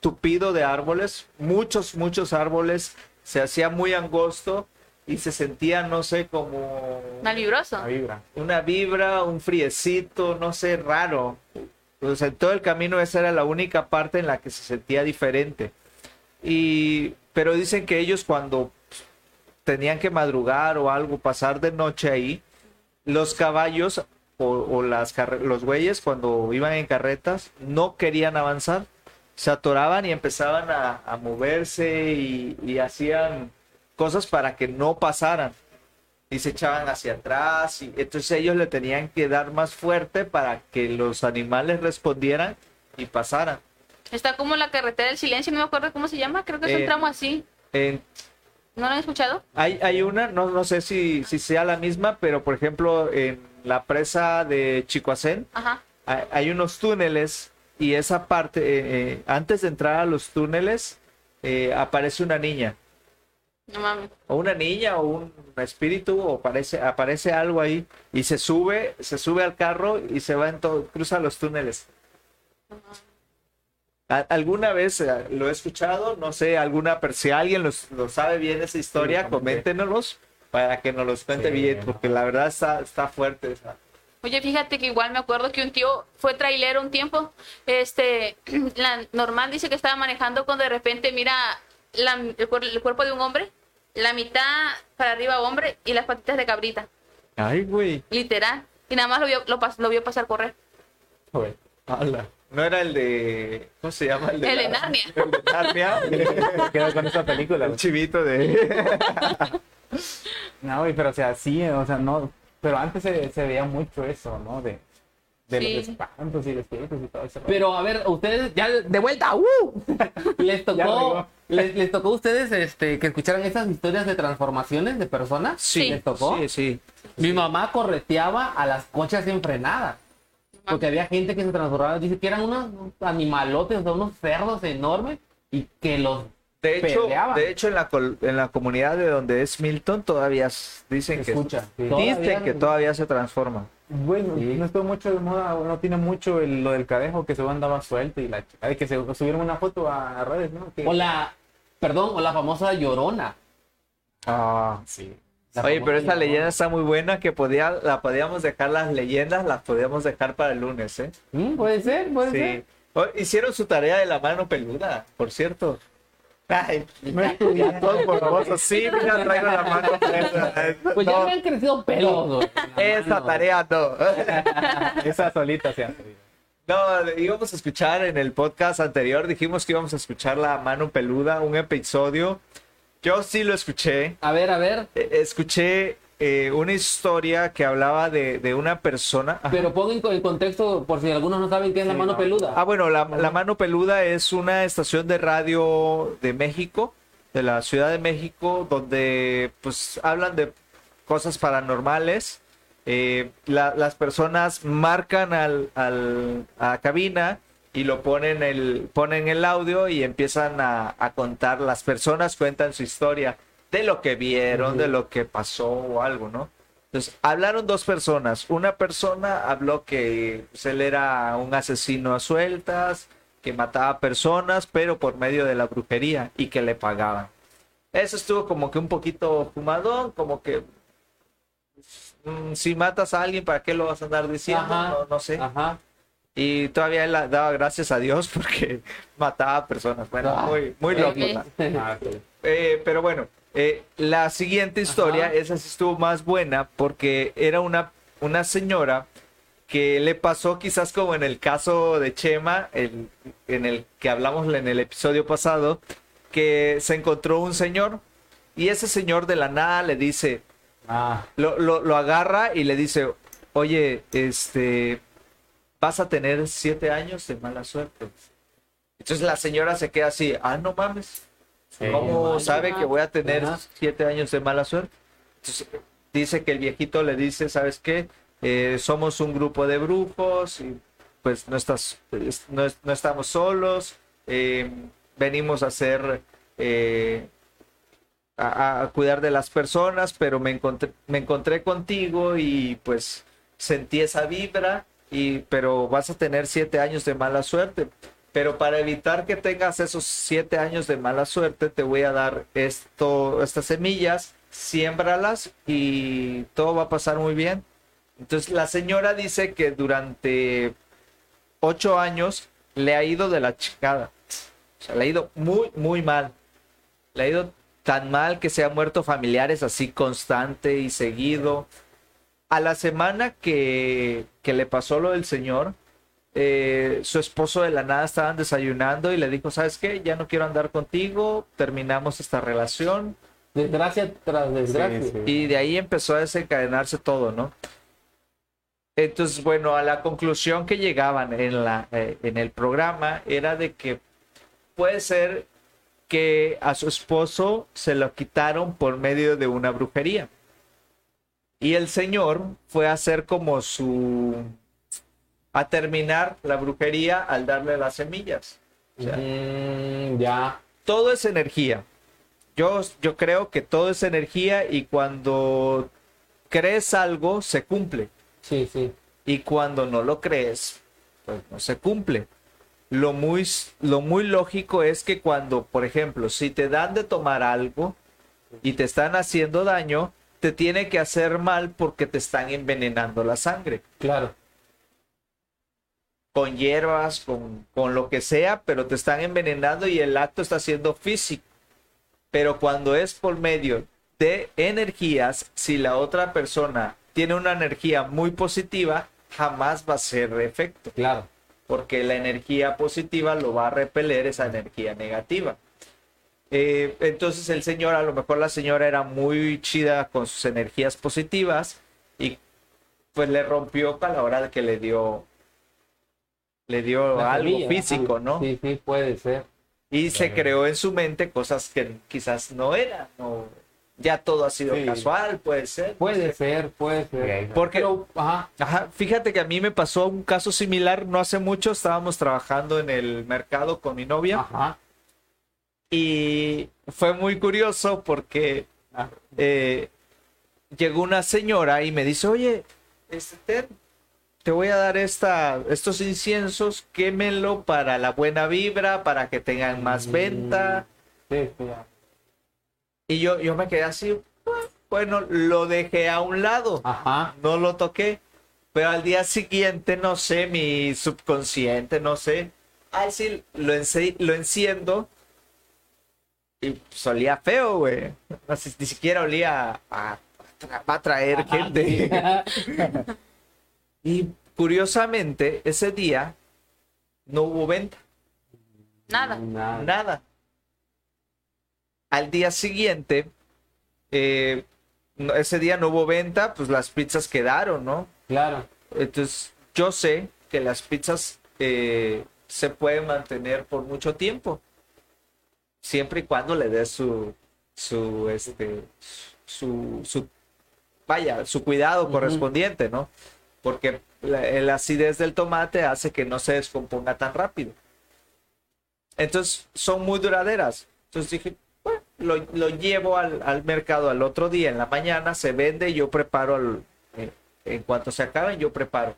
tupido de árboles, muchos, muchos árboles, se hacía muy angosto y se sentía, no sé, como Malvibroso. La vibra. una vibra, un friecito, no sé, raro. Pues en todo el camino esa era la única parte en la que se sentía diferente. Y, pero dicen que ellos cuando tenían que madrugar o algo, pasar de noche ahí, los caballos o, o las los güeyes cuando iban en carretas no querían avanzar, se atoraban y empezaban a, a moverse y, y hacían cosas para que no pasaran y se echaban hacia atrás y entonces ellos le tenían que dar más fuerte para que los animales respondieran y pasaran. Está como la carretera del silencio, no me acuerdo cómo se llama. Creo que es Eh, un tramo así. En- ¿No lo han escuchado? hay, hay una, no, no sé si, si sea la misma, pero por ejemplo en la presa de Chicoacén hay, hay unos túneles y esa parte, eh, eh, antes de entrar a los túneles, eh, aparece una niña. No mames. o una niña o un espíritu o aparece aparece algo ahí y se sube se sube al carro y se va en todo cruza los túneles. Alguna vez lo he escuchado no sé alguna per- si alguien lo sabe bien esa historia Sí, coméntenos para que nos los cuente Sí. bien porque la verdad está está fuerte esa. Oye, fíjate que igual me acuerdo que un tío fue trailero un tiempo. Este, la normal dice que estaba manejando cuando de repente mira la- el, cuer- el cuerpo de un hombre, la mitad para arriba hombre y las patitas de cabrita, ay güey literal. Y nada más lo vio, lo, pas- lo vio pasar correr. Joder. Ala. No era el de cómo se llama el de El de la- Narnia. el de Narnia Me quedo con esa película. el chivito de No, güey, pero o sea, sí, o sea, no. Pero antes se, se veía mucho eso, ¿no? De, de Sí. los espantos y los espíritus y todo eso. Pero a ver, ustedes ya de vuelta, ¡uh! Les tocó, les tocó a ustedes este, que escucharan esas historias de transformaciones de personas. sí ¿Les tocó? sí sí Mi mamá correteaba a las cochas enfrenadas. Porque había gente que se transformaba, dice que eran unos animalotes, o sea, unos cerdos enormes y que los De hecho, peleaban. de hecho en, la, col- en la comunidad de donde es Milton todavía dicen Se que sí. dicen Todavía- que todavía se transforma. Bueno, Sí. no estuvo mucho de moda, no tiene mucho el- lo del cadejo que se andaba suelto y la que se subieron una foto a, a redes, ¿no? Que- O la, perdón, o la famosa llorona. Ah, sí. La Oye, pero esta leyenda está muy buena que podía, la podíamos dejar las leyendas, las podíamos dejar para el lunes, ¿eh? Mm, Puede ser, puede Sí. ser. Oh, hicieron su tarea de la mano peluda, por cierto. Ay, ya todos morbosos. Sí, mira, traigo la mano peluda. Pues ya No, me han crecido pelos. esa tarea no. Esa solita se hace. No, íbamos a escuchar en el podcast anterior, dijimos que íbamos a escuchar la mano peluda, un episodio. Yo sí lo escuché. A ver, a ver. Eh, Escuché eh, una historia que hablaba de, de una persona. Ajá. Pero pongan en contexto por si algunos no saben qué es la mano no. peluda. Ah, bueno, la, la Mano Peluda es una estación de radio de México, de la Ciudad de México, donde pues hablan de cosas paranormales. Eh, la- las personas marcan al, al- a cabina y lo ponen el, ponen el audio y empiezan a, a contar. Las personas cuentan su historia de lo que vieron, de lo que pasó o algo, ¿no? Entonces, hablaron dos personas. Una persona habló que pues, él era un asesino a sueltas, que mataba personas, pero por medio de la brujería y que le pagaban. Eso estuvo como que un poquito fumadón, como que mm, si matas a alguien, ¿para qué lo vas a andar diciendo? Ajá. No, no sé. Ajá. Y todavía él daba gracias a Dios porque mataba a personas. Bueno, Ah, muy, muy loco. Ah. Eh, pero bueno, eh, la siguiente historia, Ajá. esa sí estuvo más buena porque era una, una señora que le pasó quizás como en el caso de Chema, el- en el que hablamos en el episodio pasado, que se encontró un señor y ese señor de la nada le dice, Ah, lo, lo, lo agarra y le dice, oye, este, vas a tener siete años de mala suerte. Entonces la señora se queda así, ah, no mames, ¿cómo sabe que voy a tener siete años de mala suerte? Entonces, dice que el viejito le dice, ¿sabes qué? Eh, somos un grupo de brujos y pues no, estás, es- no, no estamos solos, eh, venimos a hacer, eh, a, a cuidar de las personas, pero me encontré, me encontré contigo y pues sentí esa vibra, y, pero vas a tener siete años de mala suerte. Pero para evitar que tengas esos siete años de mala suerte, te voy a dar esto, estas semillas, siémbralas y todo va a pasar muy bien. Entonces la señora dice que durante ocho años le ha ido de la chingada. O sea, le ha ido muy, muy mal. Le ha ido tan mal que se han muerto familiares así constante y seguido. A la semana que, que le pasó lo del señor, eh, su esposo de la nada estaban desayunando y le dijo, ¿sabes qué? Ya no quiero andar contigo, terminamos esta relación. Desgracia tras desgracia. Sí, sí. Y de ahí empezó a desencadenarse todo, ¿no? Entonces, bueno, a la conclusión que llegaban en, la, eh, en el programa era de que puede ser que a su esposo se lo quitaron por medio de una brujería. Y el señor fue a hacer como su... a terminar la brujería al darle las semillas. O sea, Mm, ya. todo es energía. Yo, yo creo que todo es energía y cuando crees algo se cumple. Sí, sí. Y cuando no lo crees, pues no se cumple. Lo muy, lo muy lógico es que cuando, por ejemplo, si te dan de tomar algo y te están haciendo daño, te tiene que hacer mal porque te están envenenando la sangre. Claro. Con hierbas, con, con lo que sea, pero te están envenenando y el acto está siendo físico. Pero cuando es por medio de energías, si la otra persona tiene una energía muy positiva, jamás va a ser efecto, Claro. porque la energía positiva lo va a repeler esa energía negativa. Eh, entonces el señor, a lo mejor la señora era muy chida con sus energías positivas y pues le rompió a la hora de que le dio le dio La algo físico, ajá. ¿no? Sí, sí, puede ser. Y se creó en su mente cosas que quizás no eran. o ya todo ha sido Sí. casual, puede ser. no Puede sé. ser, puede ser. Porque, Pero, ajá. ajá, fíjate que a mí me pasó un caso similar no hace mucho. Estábamos trabajando en el mercado con mi novia Ajá. Y fue muy curioso porque eh, llegó una señora y me dice, oye, este, Ted, te voy a dar esta, estos inciensos, quémelo para la buena vibra, para que tengan más venta. Sí, sí. Y yo, yo me quedé así, bueno, lo dejé a un lado, Ajá. no lo toqué. Pero al día siguiente, no sé, mi subconsciente, no sé. Ay, sí, lo, lo enciendo. Y pues, olía feo, güey. No sé, ni siquiera olía a, a tra- a atraer gente. Y curiosamente, ese día no hubo venta, Nada. Nada. nada. Al día siguiente, eh, no- ese día no hubo venta, pues las pizzas quedaron, ¿no? Claro. Entonces, yo sé que las pizzas eh, se pueden mantener por mucho tiempo, siempre y cuando le des su, su, este, su, su, vaya, su cuidado correspondiente, ¿no? Porque la, la acidez del tomate hace que no se descomponga tan rápido. Entonces, son muy duraderas. Entonces dije, bueno, lo, lo llevo al, al mercado al otro día en la mañana, se vende y yo preparo al, eh, en cuanto se acaben, yo preparo.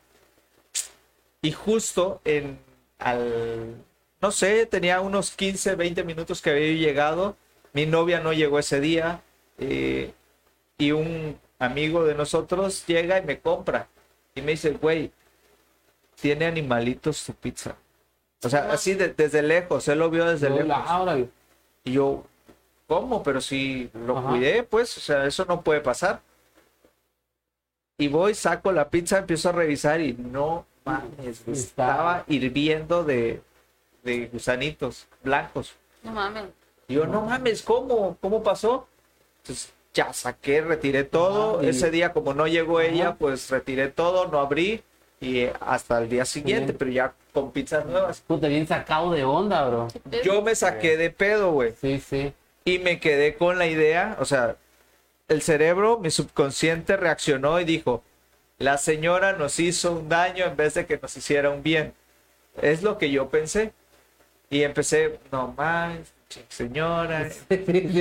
Y justo en al no sé, tenía unos 15, 20 minutos que había llegado. Mi novia no llegó ese día. eh, y un amigo de nosotros llega y me compra. Y me dice, güey, tiene animalitos tu pizza. O sea, así de- desde lejos, él lo vio desde No, lejos. la- órale. Y yo, ¿cómo? Pero si lo Ajá. cuidé, pues, o sea, eso no puede pasar. Y voy, saco la pizza, empiezo a revisar y no mames, estaba hirviendo de, de gusanitos blancos. No mames. Y yo, no mames, ¿cómo? ¿Cómo pasó? Entonces ya saqué, retiré todo. Y- Ese día, como no llegó ella, Ajá. pues retiré todo, no abrí. y hasta el día siguiente, Bien. pero ya con pizzas nuevas. Puta, bien sacado de onda, bro. Yo me saqué de pedo, güey. Sí, sí. Y me quedé con la idea, o sea, el cerebro, mi subconsciente reaccionó y dijo, la señora nos hizo un daño en vez de que nos hiciera un bien. Es lo que yo pensé. Y empecé, no más, señora. Se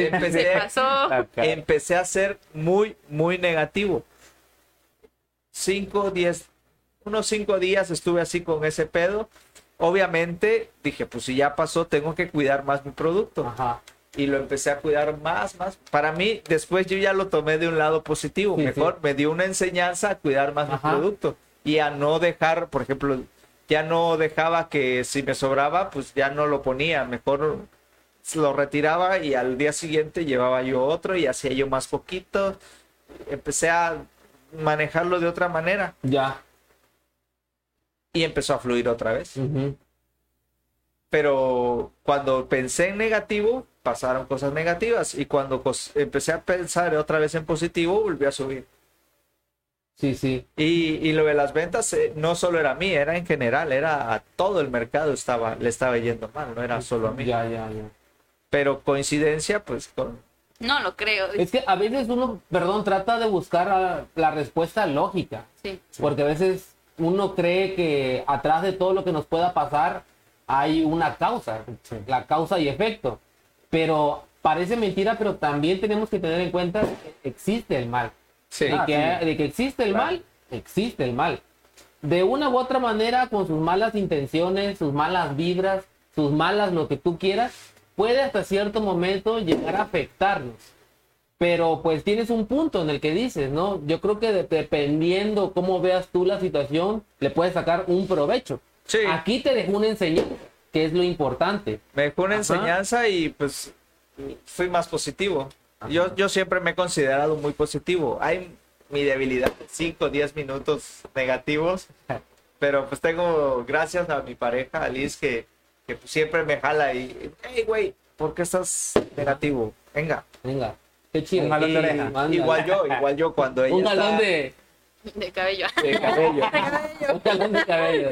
Empecé, pasó. Empecé a ser muy, muy negativo. Cinco, diez, unos cinco días estuve así con ese pedo. Obviamente dije, pues si ya pasó, tengo que cuidar más mi producto. Ajá. Y lo empecé a cuidar más, más. Para mí, después yo ya lo tomé de un lado positivo. Sí, Mejor sí. me dio una enseñanza a cuidar más Ajá. mi producto. Y a no dejar, por ejemplo, ya no dejaba que si me sobraba, pues ya no lo ponía. Mejor lo retiraba y al día siguiente llevaba yo otro y hacía yo más poquito. Empecé a manejarlo de otra manera Ya. y empezó a fluir otra vez. Pero cuando pensé en negativo, pasaron cosas negativas y cuando empecé a pensar otra vez en positivo, volvió a subir. Sí, sí. Y, y lo de las ventas eh, no solo era a mí, era en general, era a todo el mercado estaba, le estaba yendo mal, no era solo a mí. Ya, ya, ya. Pero coincidencia, pues con... No lo creo. Es que a veces uno, perdón, trata de buscar ah, la respuesta lógica. Sí. Porque a veces uno cree que atrás de todo lo que nos pueda pasar hay una causa, la causa y efecto. Pero parece mentira, pero también tenemos que tener en cuenta que existe el mal. Sí, de, que, de que existe el Claro. mal, existe el mal. De una u otra manera, con sus malas intenciones, sus malas vibras, sus malas lo que tú quieras, puede hasta cierto momento llegar a afectarnos. Pero pues tienes un punto en el que dices, ¿no? Yo creo que de- dependiendo cómo veas tú la situación, le puedes sacar un provecho. Sí. Aquí te dejo una enseñanza, que es lo importante. me dejó una Ajá. enseñanza y pues fui más positivo. Yo, yo siempre me he considerado muy positivo. Hay mi debilidad, 5 o 10 minutos negativos, pero pues tengo, gracias a mi pareja, Alice, que, que pues, siempre me jala y, hey, güey, ¿por qué estás negativo? Venga. Venga, qué chido. Un jalón de Sí, oreja. ándale. Igual yo, igual yo cuando ella Un está jalón de, De cabello. de cabello. un jalón de cabello.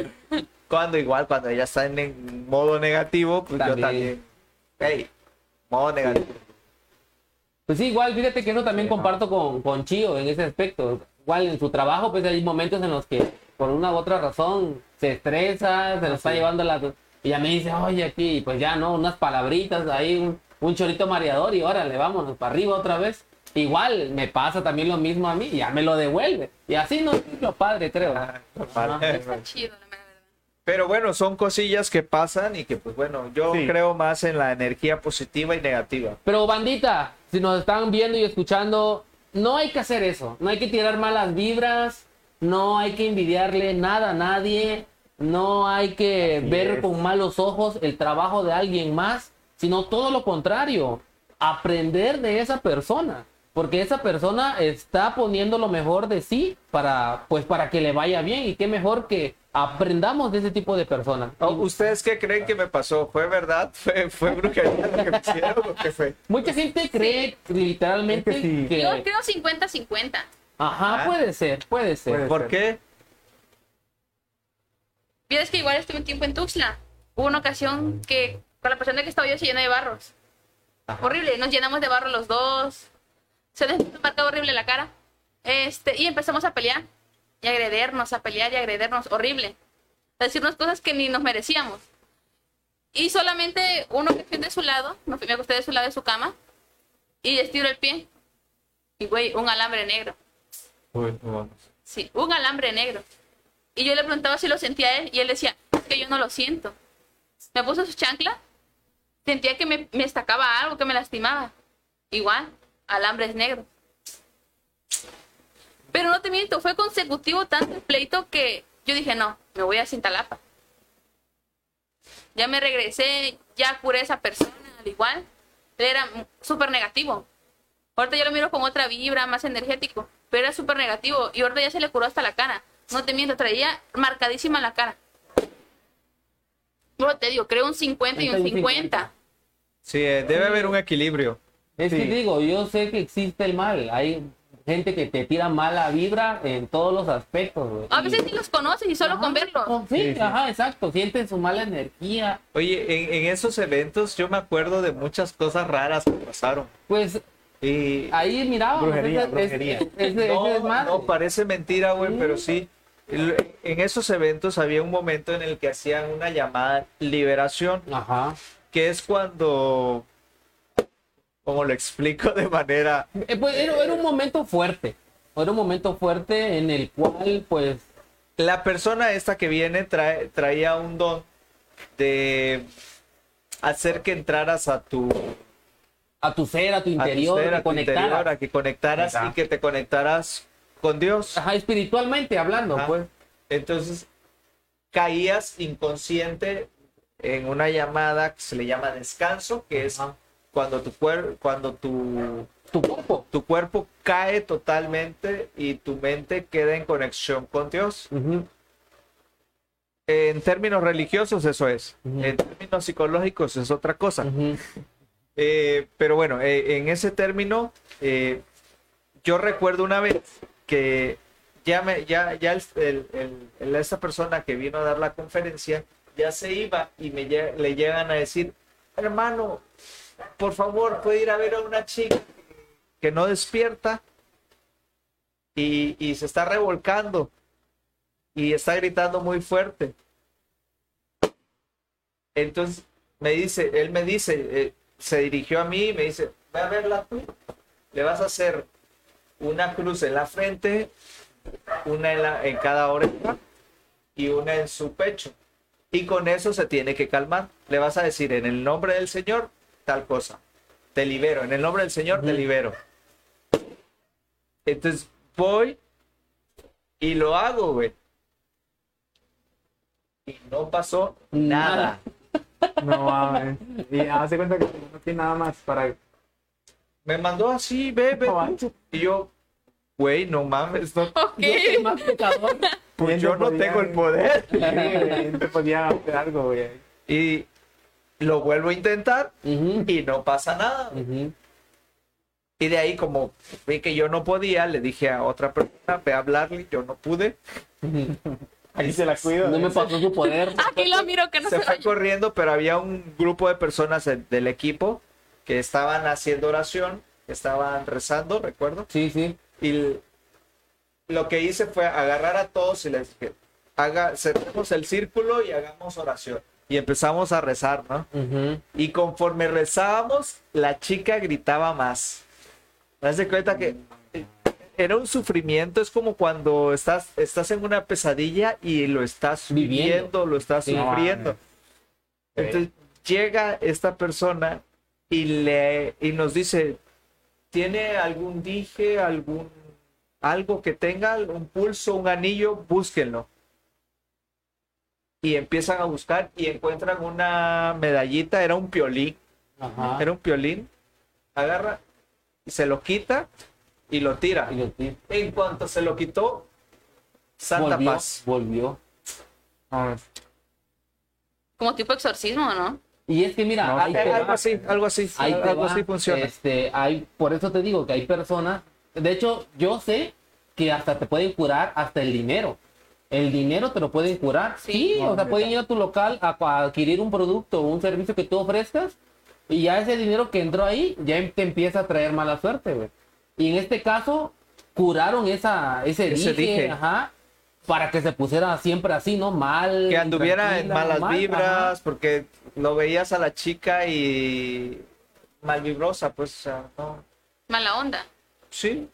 Cuando igual, cuando ella está en, modo negativo, pues yo También. también, hey, modo negativo. Pues sí, igual, fíjate que eso también comparto con, con Chio en ese aspecto. Igual en su trabajo, pues hay momentos en los que por una u otra razón se estresa, se lo está llevando a la... Y ya me dice, oye, aquí, pues ya, ¿no? Unas palabritas ahí, un, un chorito mareador y órale, vámonos para arriba otra vez. Igual me pasa también lo mismo a mí ya me lo devuelve. Y así no es lo padre, creo. Ah. Ajá. Está chido, la verdad. Pero bueno, son cosillas que pasan y que pues bueno, yo Sí. creo más en la energía positiva y negativa. Pero bandita, si nos están viendo y escuchando, no hay que hacer eso. No hay que tirar malas vibras, no hay que envidiarle nada a nadie, no hay que Así ver es. con malos ojos el trabajo de alguien más, sino todo lo contrario, aprender de esa persona. Porque esa persona está poniendo lo mejor de sí para, pues, para que le vaya bien. Y qué mejor que aprendamos de ese tipo de personas. Oh, ¿Ustedes qué creen que me pasó? ¿Fue verdad? ¿Fue, fue brujería lo que me hicieron o qué fue? Mucha gente cree literalmente Es que sí. que... Yo creo 50-50. Ajá, Ah. puede ser, puede ser. Puede ¿Por ser. qué? Vieras que igual estuve un tiempo en Tuxtla. Hubo una ocasión que con la persona que estaba yo se llenó de barros. Horrible, nos llenamos de barro los dos. Se nos marcó horrible la cara. Este, y empezamos a pelear. Y agredernos, a pelear y agredernos. Horrible. A decirnos cosas que ni nos merecíamos. Y solamente uno que fui de su lado, me, acosté de su lado de su cama. Y estiro el pie. Y güey, un alambre negro. Uy, no vamos. Sí, un alambre negro. Y yo le preguntaba si lo sentía él y él decía, es que yo no lo siento. Me puso su chancla, sentía que me, me estacaba algo, que me lastimaba. Igual, alambres negros. Pero no te miento, fue consecutivo tanto el pleito que yo dije, no, me voy a Cintalapa. Ya me regresé, ya curé a esa persona, al igual. Él era súper negativo. Ahorita yo lo miro con otra vibra, más energético. Pero era súper negativo. Y ahorita ya se le curó hasta la cara. No te miento, traía marcadísima la cara. Bueno, te digo, creo un 50 y un 50. Sí, eh, debe haber un equilibrio. Es que Sí. digo, yo sé que existe el mal. Hay gente que te tira mala vibra en todos los aspectos, güey. A veces ni los conoces y solo con verlos. Sí, Sí, sí. ajá, exacto. Sienten su mala energía. Oye, en, en esos eventos yo me acuerdo de muchas cosas raras que pasaron. Pues Y ahí miraba. Brujería, brujería. no, no, parece mentira, güey, Sí. pero sí. En esos eventos había un momento en el que hacían una llamada liberación, Ajá. que es cuando, como lo explico de manera, Eh, pues, era, era un momento fuerte. Era un momento fuerte en el cual, pues, la persona esta que viene trae, traía un don de hacer que entraras a tu, a tu ser, a tu a tu interior, ser, a tu interior, a que conectaras y que te conectaras con Dios. Ajá, espiritualmente hablando, Ajá. pues. Entonces caías inconsciente en una llamada que se le llama descanso, que es. Cuando tu cuerpo, cuando tu, Tu cuerpo. tu cuerpo cae totalmente y tu mente queda en conexión con Dios. Ujú. En términos religiosos eso es. Ujú. En términos psicológicos es otra cosa. Ujú. Eh, pero bueno, eh, en ese término, eh, yo recuerdo una vez que ya, me, ya, ya el, el- el- esta persona que vino a dar la conferencia ya se iba y me, le llegan a decir, hermano, por favor, puede ir a ver a una chica que no despierta y, se está revolcando y está gritando muy fuerte. Entonces me dice, él me dice, eh, se dirigió a mí y me dice, ve a verla tú, le vas a hacer una cruz en la frente, una en cada oreja y una en su pecho. Y con eso se tiene que calmar. Le vas a decir, en el nombre del Señor, tal cosa. Te libero, en el nombre del Señor, te libero. Entonces voy y lo hago, güey. Y no pasó nada. No mames. Y hace cuenta que no tiene nada más para. Me mandó así. No manches. Y yo, güey, no mames, no, Ok. Yo más pecador. pues yo no podía- tengo el poder. Te podía hacer algo, güey. Y lo vuelvo a intentar y no pasa nada. Ujú. Y de ahí, como vi que yo no podía, le dije a otra persona, ve a hablarle, yo no pude. Ahí se la cuido. No me pasó su poder. Aquí lo miro que no se, Se fue vaya. corriendo, pero había un grupo de personas de- del equipo que estaban haciendo oración, que estaban rezando, recuerdo. Sí, sí. Y lo que hice fue agarrar a todos y les dije, haga, cerremos el círculo y hagamos oración. Y empezamos a rezar, ¿no? Y conforme rezábamos, la chica gritaba más. ¿Te das de cuenta que eh, era un sufrimiento? Es como cuando estás, estás en una pesadilla y lo estás Viviendo. viviendo, lo estás Sí. sufriendo. Entonces llega esta persona y, le, y nos dice, ¿tiene algún dije, algún algo que tenga, un pulso, un anillo? Búsquenlo. Y empiezan a buscar y encuentran una medallita, era un piolín, Ajá. era un piolín, agarra y se lo quita y lo tira. Y lo tiro. En cuanto se lo quitó, Santa volvió, Paz. Volvió. Como tipo exorcismo, ¿no? Y es que mira, No, te algo va. así, algo así, algo va. así funciona. Este, hay, por eso te digo que hay personas. De hecho, yo sé que hasta te pueden curar hasta el dinero. El dinero te lo pueden curar. Sí, Sí. o sea, pueden ir a tu local a, a adquirir un producto o un servicio que tú ofrezcas y ya ese dinero que entró ahí ya em- te empieza a traer mala suerte, güey. Y en este caso, curaron esa, ese, Ese dije, dije. ajá, para que se pusiera siempre así, ¿no? Mal. que anduviera en malas mal, vibras, ajá. porque lo veías a la chica y mal vibrosa, pues, o sea, no. Mala onda. Sí.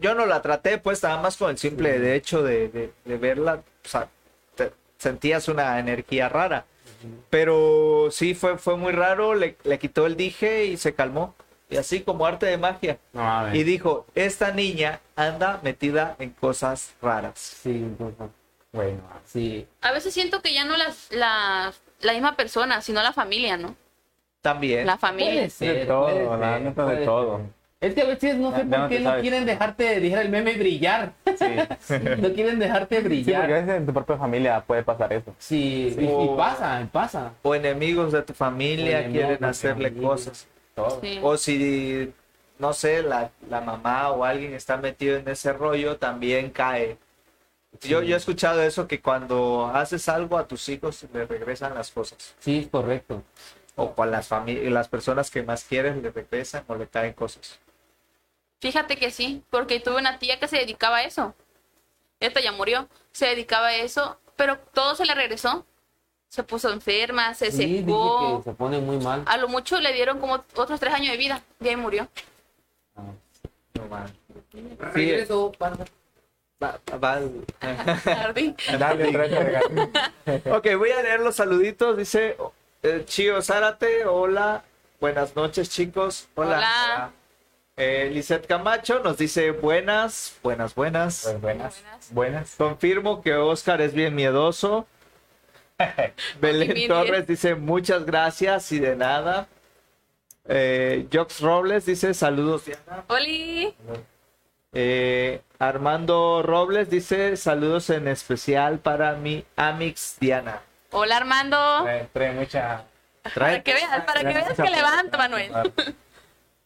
Yo no la traté, pues, nada más con el simple de hecho de, de- de verla, o sea, te- sentías una energía rara. Pero sí, fue, fue muy raro, le, le quitó el dije y se calmó. Y así como arte de magia. no. Y dijo, esta niña anda metida en cosas raras. Sí, Bueno, sí. A veces siento que ya no las, las, la misma persona, sino la familia, ¿no? También. La familia. Puede de todo, puede la neta de todo. ser. Es que a veces no sé por no qué no sabes. quieren dejarte, dijera el meme, brillar. Sí. No quieren dejarte Sí, porque a brillar. veces en tu propia familia puede pasar eso. Sí, y, pasa, pasa. O enemigos de tu familia enemigos quieren hacerle familia. cosas. Todo. Sí. O si no sé, la, la mamá o alguien está metido en ese rollo, también cae. Yo, yo he escuchado eso, que cuando haces algo a tus hijos le regresan las cosas. Sí, es correcto. O con las, las personas que más quieres le regresan o le caen cosas. Fíjate que sí, porque tuve una tía que se dedicaba a eso. Esta ya murió, se dedicaba a eso, pero todo se le regresó. Se puso enferma, se Sí, secó. que se pone muy mal. A lo mucho le dieron como otros tres años de vida y ahí murió. No. Va- va- Tardí. Dale, otra vez a regalar. ok, voy a leer los saluditos. Dice eh, Chío Zárate, hola. Buenas noches, chicos. Hola. Hola. Eh, Lisette Camacho nos dice buenas, buenas, buenas. Pues buenas. Buenas. Buenas. Confirmo que Oscar es bien miedoso. Belén. Torres dice muchas gracias y de nada. Eh, Jox Robles dice saludos Diana. Oli. Eh, Armando Robles dice saludos en especial para mi Amix Diana. Hola Armando. Trae, trae mucha. Para que veas, para que veas que levanta, Manuel.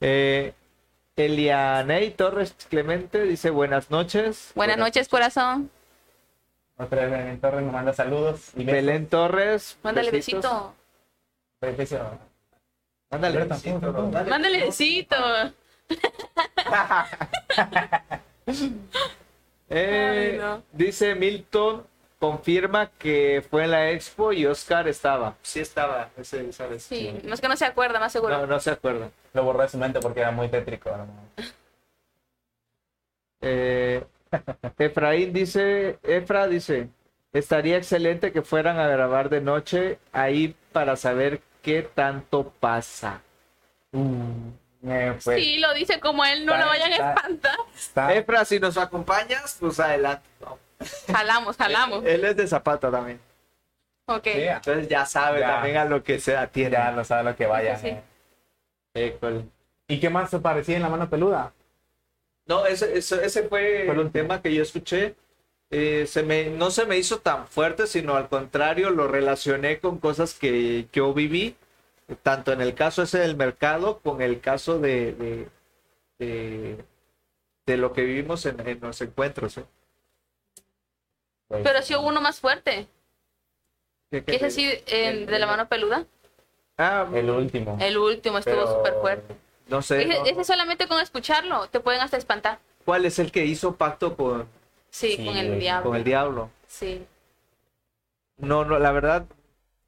Eh, Elianey Torres Clemente dice buenas noches. Buenas noches, corazón. Otra vez Belén Torres nos manda saludos. Y. Belén Torres. Mándale besitos. besito. Beso. Mándale besito. Mándale besito. Eh, Ay, no. Dice Milton, confirma que fue en la expo y Oscar estaba. Sí estaba, ese, esa vez. Sí, no es que no se acuerda, más seguro. No, no se acuerda. Lo borró de su mente porque era muy tétrico. ¿no? Eh, Efraín dice, Efra dice, estaría excelente que fueran a grabar de noche ahí para saber qué tanto pasa. Eh, pues, Sí, lo dice como él, no lo vayan a espantar. está- Efra, si nos acompañas, pues adelante. No. Jalamos, jalamos. Él es de Zapata también. Ok. Sí, Entonces ya sabe Ya. también a lo que se atiende. ya lo sabe lo que vaya. Sí, eh. ¿Y qué más se parecía en la mano peluda? No, ese, ese, ese fue Fue el el tema que yo escuché. Eh, se me, no se me hizo tan fuerte, sino al contrario, lo relacioné con cosas que yo viví, tanto en el caso ese del mercado, con el caso de, de, de, de lo que vivimos en, en los encuentros. ¿eh? Pues, Pero sí hubo uno más fuerte. ¿Qué- es así, el- de la mano peluda. Ah, El último. El último estuvo Pero- súper fuerte. no sé. Ese, no. ese solamente con escucharlo te pueden hasta espantar. ¿Cuál es el que hizo pacto con, Sí, Sí, con el diablo. con el diablo? Sí. No, no, la verdad,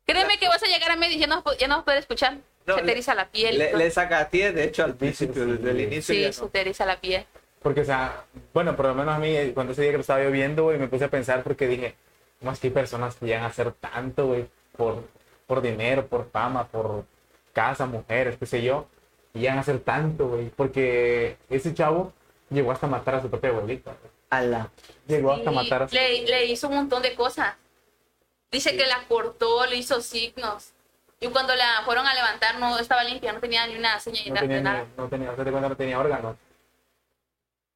Créeme que vas a llegar a mí y ya no, vas a po- ya no vas a poder escuchar. No, se te eriza la piel. le, le saca a ti, de hecho, al principio, sí, desde el inicio. sí, ya se no. te eriza la piel. Porque, o sea, bueno, por lo menos a mí, eh, cuando ese día que lo estaba yo viendo, güey, me puse a pensar porque dije, ¿cómo es que hay personas que llegan a hacer tanto, güey, por, por dinero, por fama, por casa, mujeres, qué sé yo, y llegan a hacer tanto, güey? Porque ese chavo llegó hasta matar a su propia abuelita. Ala. Llegó hasta matar a su... le, le hizo un montón de cosas. Dice que la cortó, le hizo signos. Y cuando la fueron a levantar no estaba limpia, no tenía ni una señal No tenía, nada. ni- no tenía, no cuenta, no tenía órganos.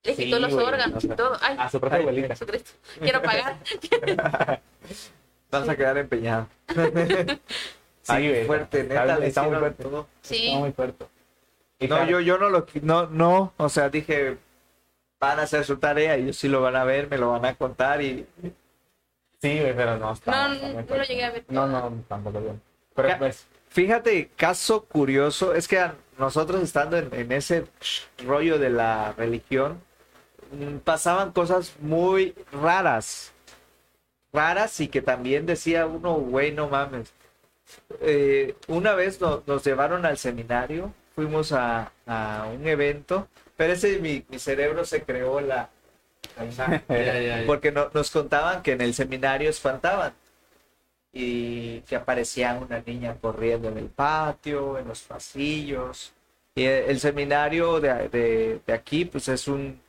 Le Sí, quitó los güey, órganos y todo. Ay, A su propia Ay, abuelita. Jesucristo. Quiero pagar. Vas a quedar empeñado. Sí, Ay, güey, fuerte, está- neta, le está muy fuerte. todo. Sí. Está muy fuerte. Y No, claro, yo, yo no lo, no, no, o sea, dije, van a hacer su tarea, ellos sí lo van a ver, me lo van a contar y Sí, güey, pero no está. No, está no lo llegué a ver No, no, tampoco bien. Pero Ya. pues, fíjate, caso curioso, es que a nosotros estando en, en ese rollo de la religión, pasaban cosas muy raras, raras y que también decía uno, güey, no mames. Eh, una vez no- nos llevaron al seminario, fuimos a, a un evento, pero ese mi, mi cerebro se creó la... la- porque no- nos contaban que en el seminario espantaban y que aparecía una niña corriendo en el patio, en los pasillos. Y el, el seminario de, de- de aquí, pues es un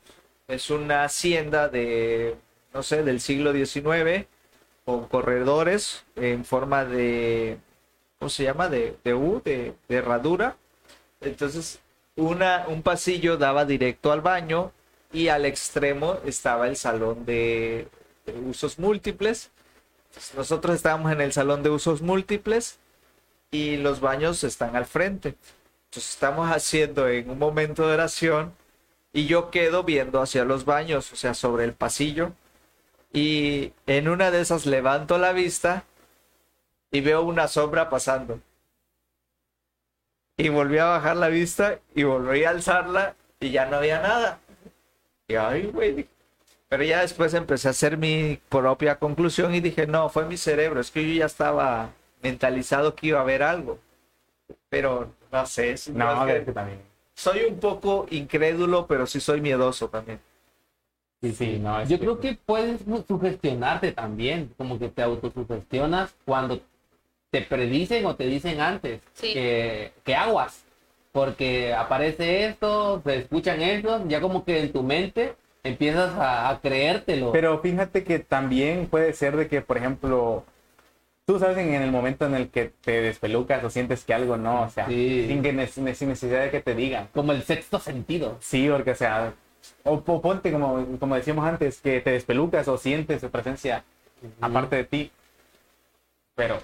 es una hacienda de, no sé, del siglo XIX, con corredores en forma de, ¿cómo se llama? De, de U, de, de herradura. Entonces, una, un pasillo daba directo al baño y al extremo estaba el salón de, usos múltiples. Nosotros estábamos en el salón de usos múltiples y los baños están al frente. Entonces estamos haciendo en un momento de oración y yo quedo viendo hacia los baños, o sea, sobre el pasillo. Y en una de esas levanto la vista y veo una sombra pasando. Y volví a bajar la vista y volví a alzarla y ya no había nada. Y ay, güey. Pero ya después empecé a hacer mi propia conclusión y dije, no, fue mi cerebro, es que yo ya estaba mentalizado que iba a haber algo. Pero no sé, es- No, es es que que también. Soy un poco incrédulo, pero sí soy miedoso también. Sí, sí, no. es Yo creo que puedes sugestionarte también, como que te autosugestionas cuando te predicen o te dicen antes Sí. que, que aguas, porque aparece esto, se escuchan esto, ya como que en tu mente empiezas a, a creértelo. Pero fíjate que también puede ser de que, por ejemplo, tú sabes en el momento en el que te despelucas o sientes que algo no, o sea, Sí. sin, que sin necesidad de que te digan. como el sexto sentido. Sí, porque, o sea, o, o ponte como, como decíamos antes, que te despelucas o sientes su presencia aparte de ti. Pero,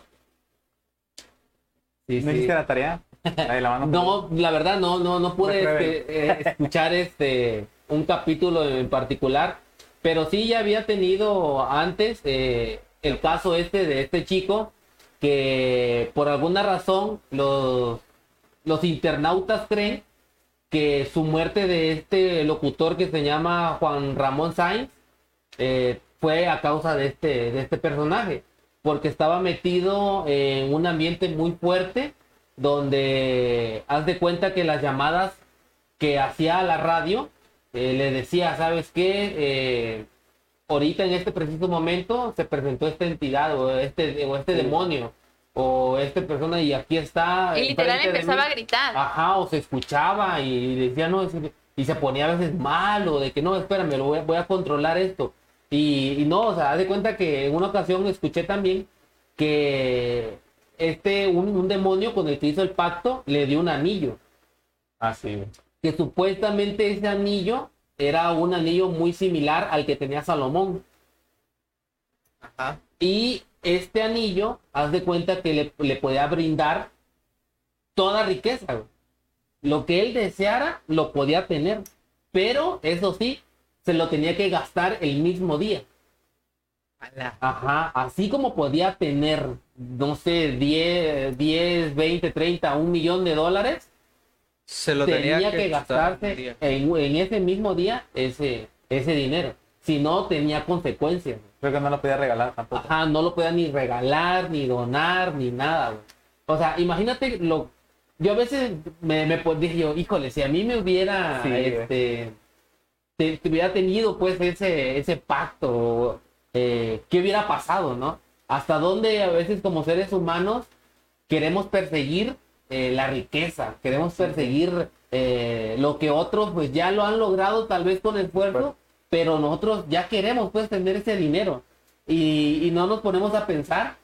Sí, ¿no sí. hiciste la tarea? La de la mano. No, la verdad no, no, no pude este, eh, escuchar este un capítulo en particular, pero sí ya había tenido antes eh, el caso este de este chico que por alguna razón los, los internautas creen que su muerte de este locutor que se llama Juan Ramón Sainz eh, fue a causa de este, de este personaje, porque estaba metido en un ambiente muy fuerte, donde haz de cuenta que las llamadas que hacía a la radio eh, le decía, ¿sabes qué? Eh, ahorita en este preciso momento se presentó esta entidad o este, o este demonio o esta persona y aquí está. Y literal empezaba mí". a gritar. Ajá, o se escuchaba y decía, no, es- y se ponía a veces mal, o de que no, espérame, lo voy a, voy a controlar esto. Y, y no, o sea, haz de cuenta que en una ocasión escuché también que este, un, un demonio con el que hizo el pacto le dio un anillo, Ah, sí. que supuestamente ese anillo era un anillo muy similar al que tenía Salomón. Ajá. Y este anillo, haz de cuenta que le, le podía brindar toda riqueza. güey. Lo que él deseara, lo podía tener. Pero, eso sí, se lo tenía que gastar el mismo día. Ajá, así como podía tener, no sé, 10, 10 20, 30, un millón de dólares, Se lo tenía, que, gastar un gastarse en, en ese mismo día ese, ese dinero. Si no, tenía consecuencias. Creo que no lo podía regalar tampoco. Ajá, no lo podía ni regalar, ni donar, ni nada, güey. O sea, imagínate lo... Yo a veces me, me pon- dije yo, híjole, si a mí me hubiera, Sí, este, te, te hubiera tenido pues ese, ese pacto, eh, ¿qué hubiera pasado, no? Hasta dónde a veces como seres humanos queremos perseguir eh, la riqueza, queremos perseguir eh, lo que otros pues ya lo han logrado tal vez con esfuerzo, Bueno. pero nosotros ya queremos pues tener ese dinero y, y no nos ponemos a pensar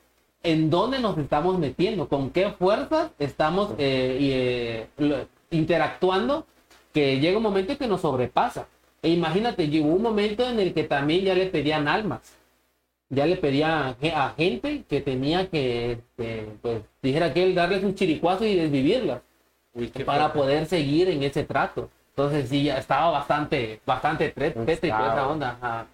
en dónde nos estamos metiendo, con qué fuerzas estamos eh, interactuando, que llega un momento que nos sobrepasa. E imagínate, llegó un momento en el que también ya le pedían almas ya le pedía a ge- a gente que tenía que, este, pues, dijera que él darles un chiricuazo y desvivirlas Uy, para fuerte. poder seguir en ese trato. Entonces sí, ya estaba bastante, bastante toda esa onda. ajá.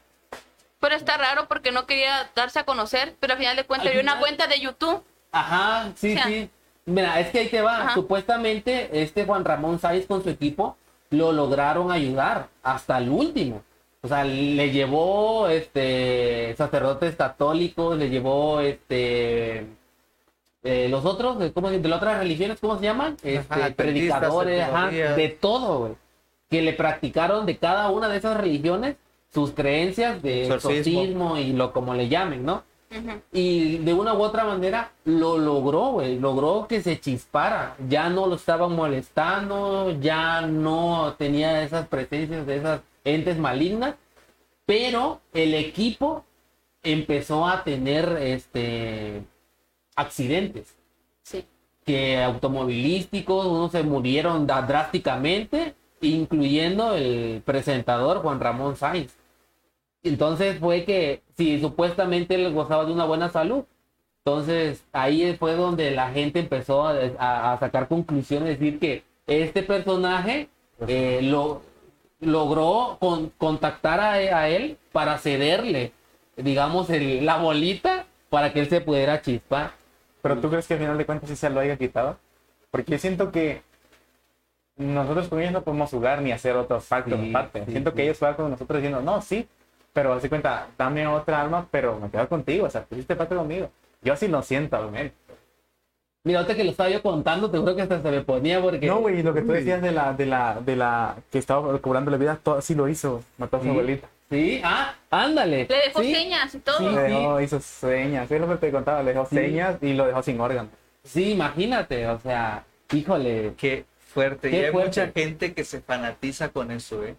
Pero está raro porque no quería darse a conocer, pero al final de cuentas Al vio una final- cuenta de YouTube. Ajá, sí, O sea, sí. Mira, es que ahí te va. Ajá. Supuestamente este Juan Ramón Sáenz con su equipo lo lograron ayudar hasta el último. O sea, le llevó este sacerdotes católicos, le llevó este eh, los otros, eh, ¿cómo se- de las otras religiones, ¿cómo se llaman? Este, predicadores, ajá, de todo, güey. Que le practicaron de cada una de esas religiones sus creencias de Exorcismo. exorcismo y lo como le llamen, ¿no? Y de una u otra manera lo logró, güey. Logró que se chispara. Ya no lo estaban molestando, ya no tenía esas presencias de esas entes malignas. Pero el equipo empezó a tener este accidentes Sí. que automovilísticos, unos se murieron drásticamente, incluyendo el presentador Juan Ramón Sainz. Entonces fue que, si supuestamente él gozaba de una buena salud, entonces ahí fue donde la gente empezó a, a- a sacar conclusiones, decir que este personaje eh, lo, logró con- contactar a, a él para cederle, digamos, el- la bolita para que él se pudiera chispar. Pero tú crees que al final de cuentas sí se lo haya quitado? Porque yo siento que nosotros con ellos no podemos jugar ni hacer otros factos Sí, aparte. sí, siento sí. que ellos juegan con nosotros diciendo, no, sí, pero hace cuenta, dame otra alma, pero me quedo contigo, o sea, tú hiciste pacto conmigo. Yo así lo siento, al Mira, ahorita que lo estaba yo contando, te juro que hasta se me ponía porque... No, güey, lo que tú decías de la, de la, de la que estaba cobrando la vida, todo, sí lo hizo, mató a su Sí. abuelita. Sí, ah, ándale. Le dejó sí, señas y todo. Sí. Le dejó, hizo señas, es lo que te contaba, le dejó Sí. señas y lo dejó sin órgano. Sí, imagínate, o sea, híjole, Qué fuerte. Qué y hay fuerte. mucha gente que se fanatiza con eso, ¿eh?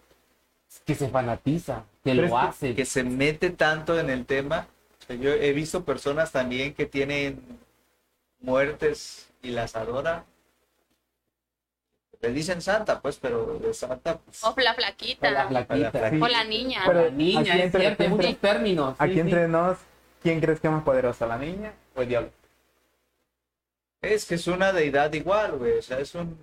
que se fanatiza, que Pero lo es que- hace. Que se mete tanto en el tema. O sea, yo he visto personas también que tienen muertes y las adoran. Le dicen santa, pues, pero de santa, pues, O la flaquita. O la flaquita, sí. O la niña. Pero- La niña, aquí es entra- cierto, aquí muchos términos. sí, Aquí sí. entre nos, ¿quién crees que es más poderosa, la niña o el diablo? Es que es una deidad igual, güey. O sea, es un.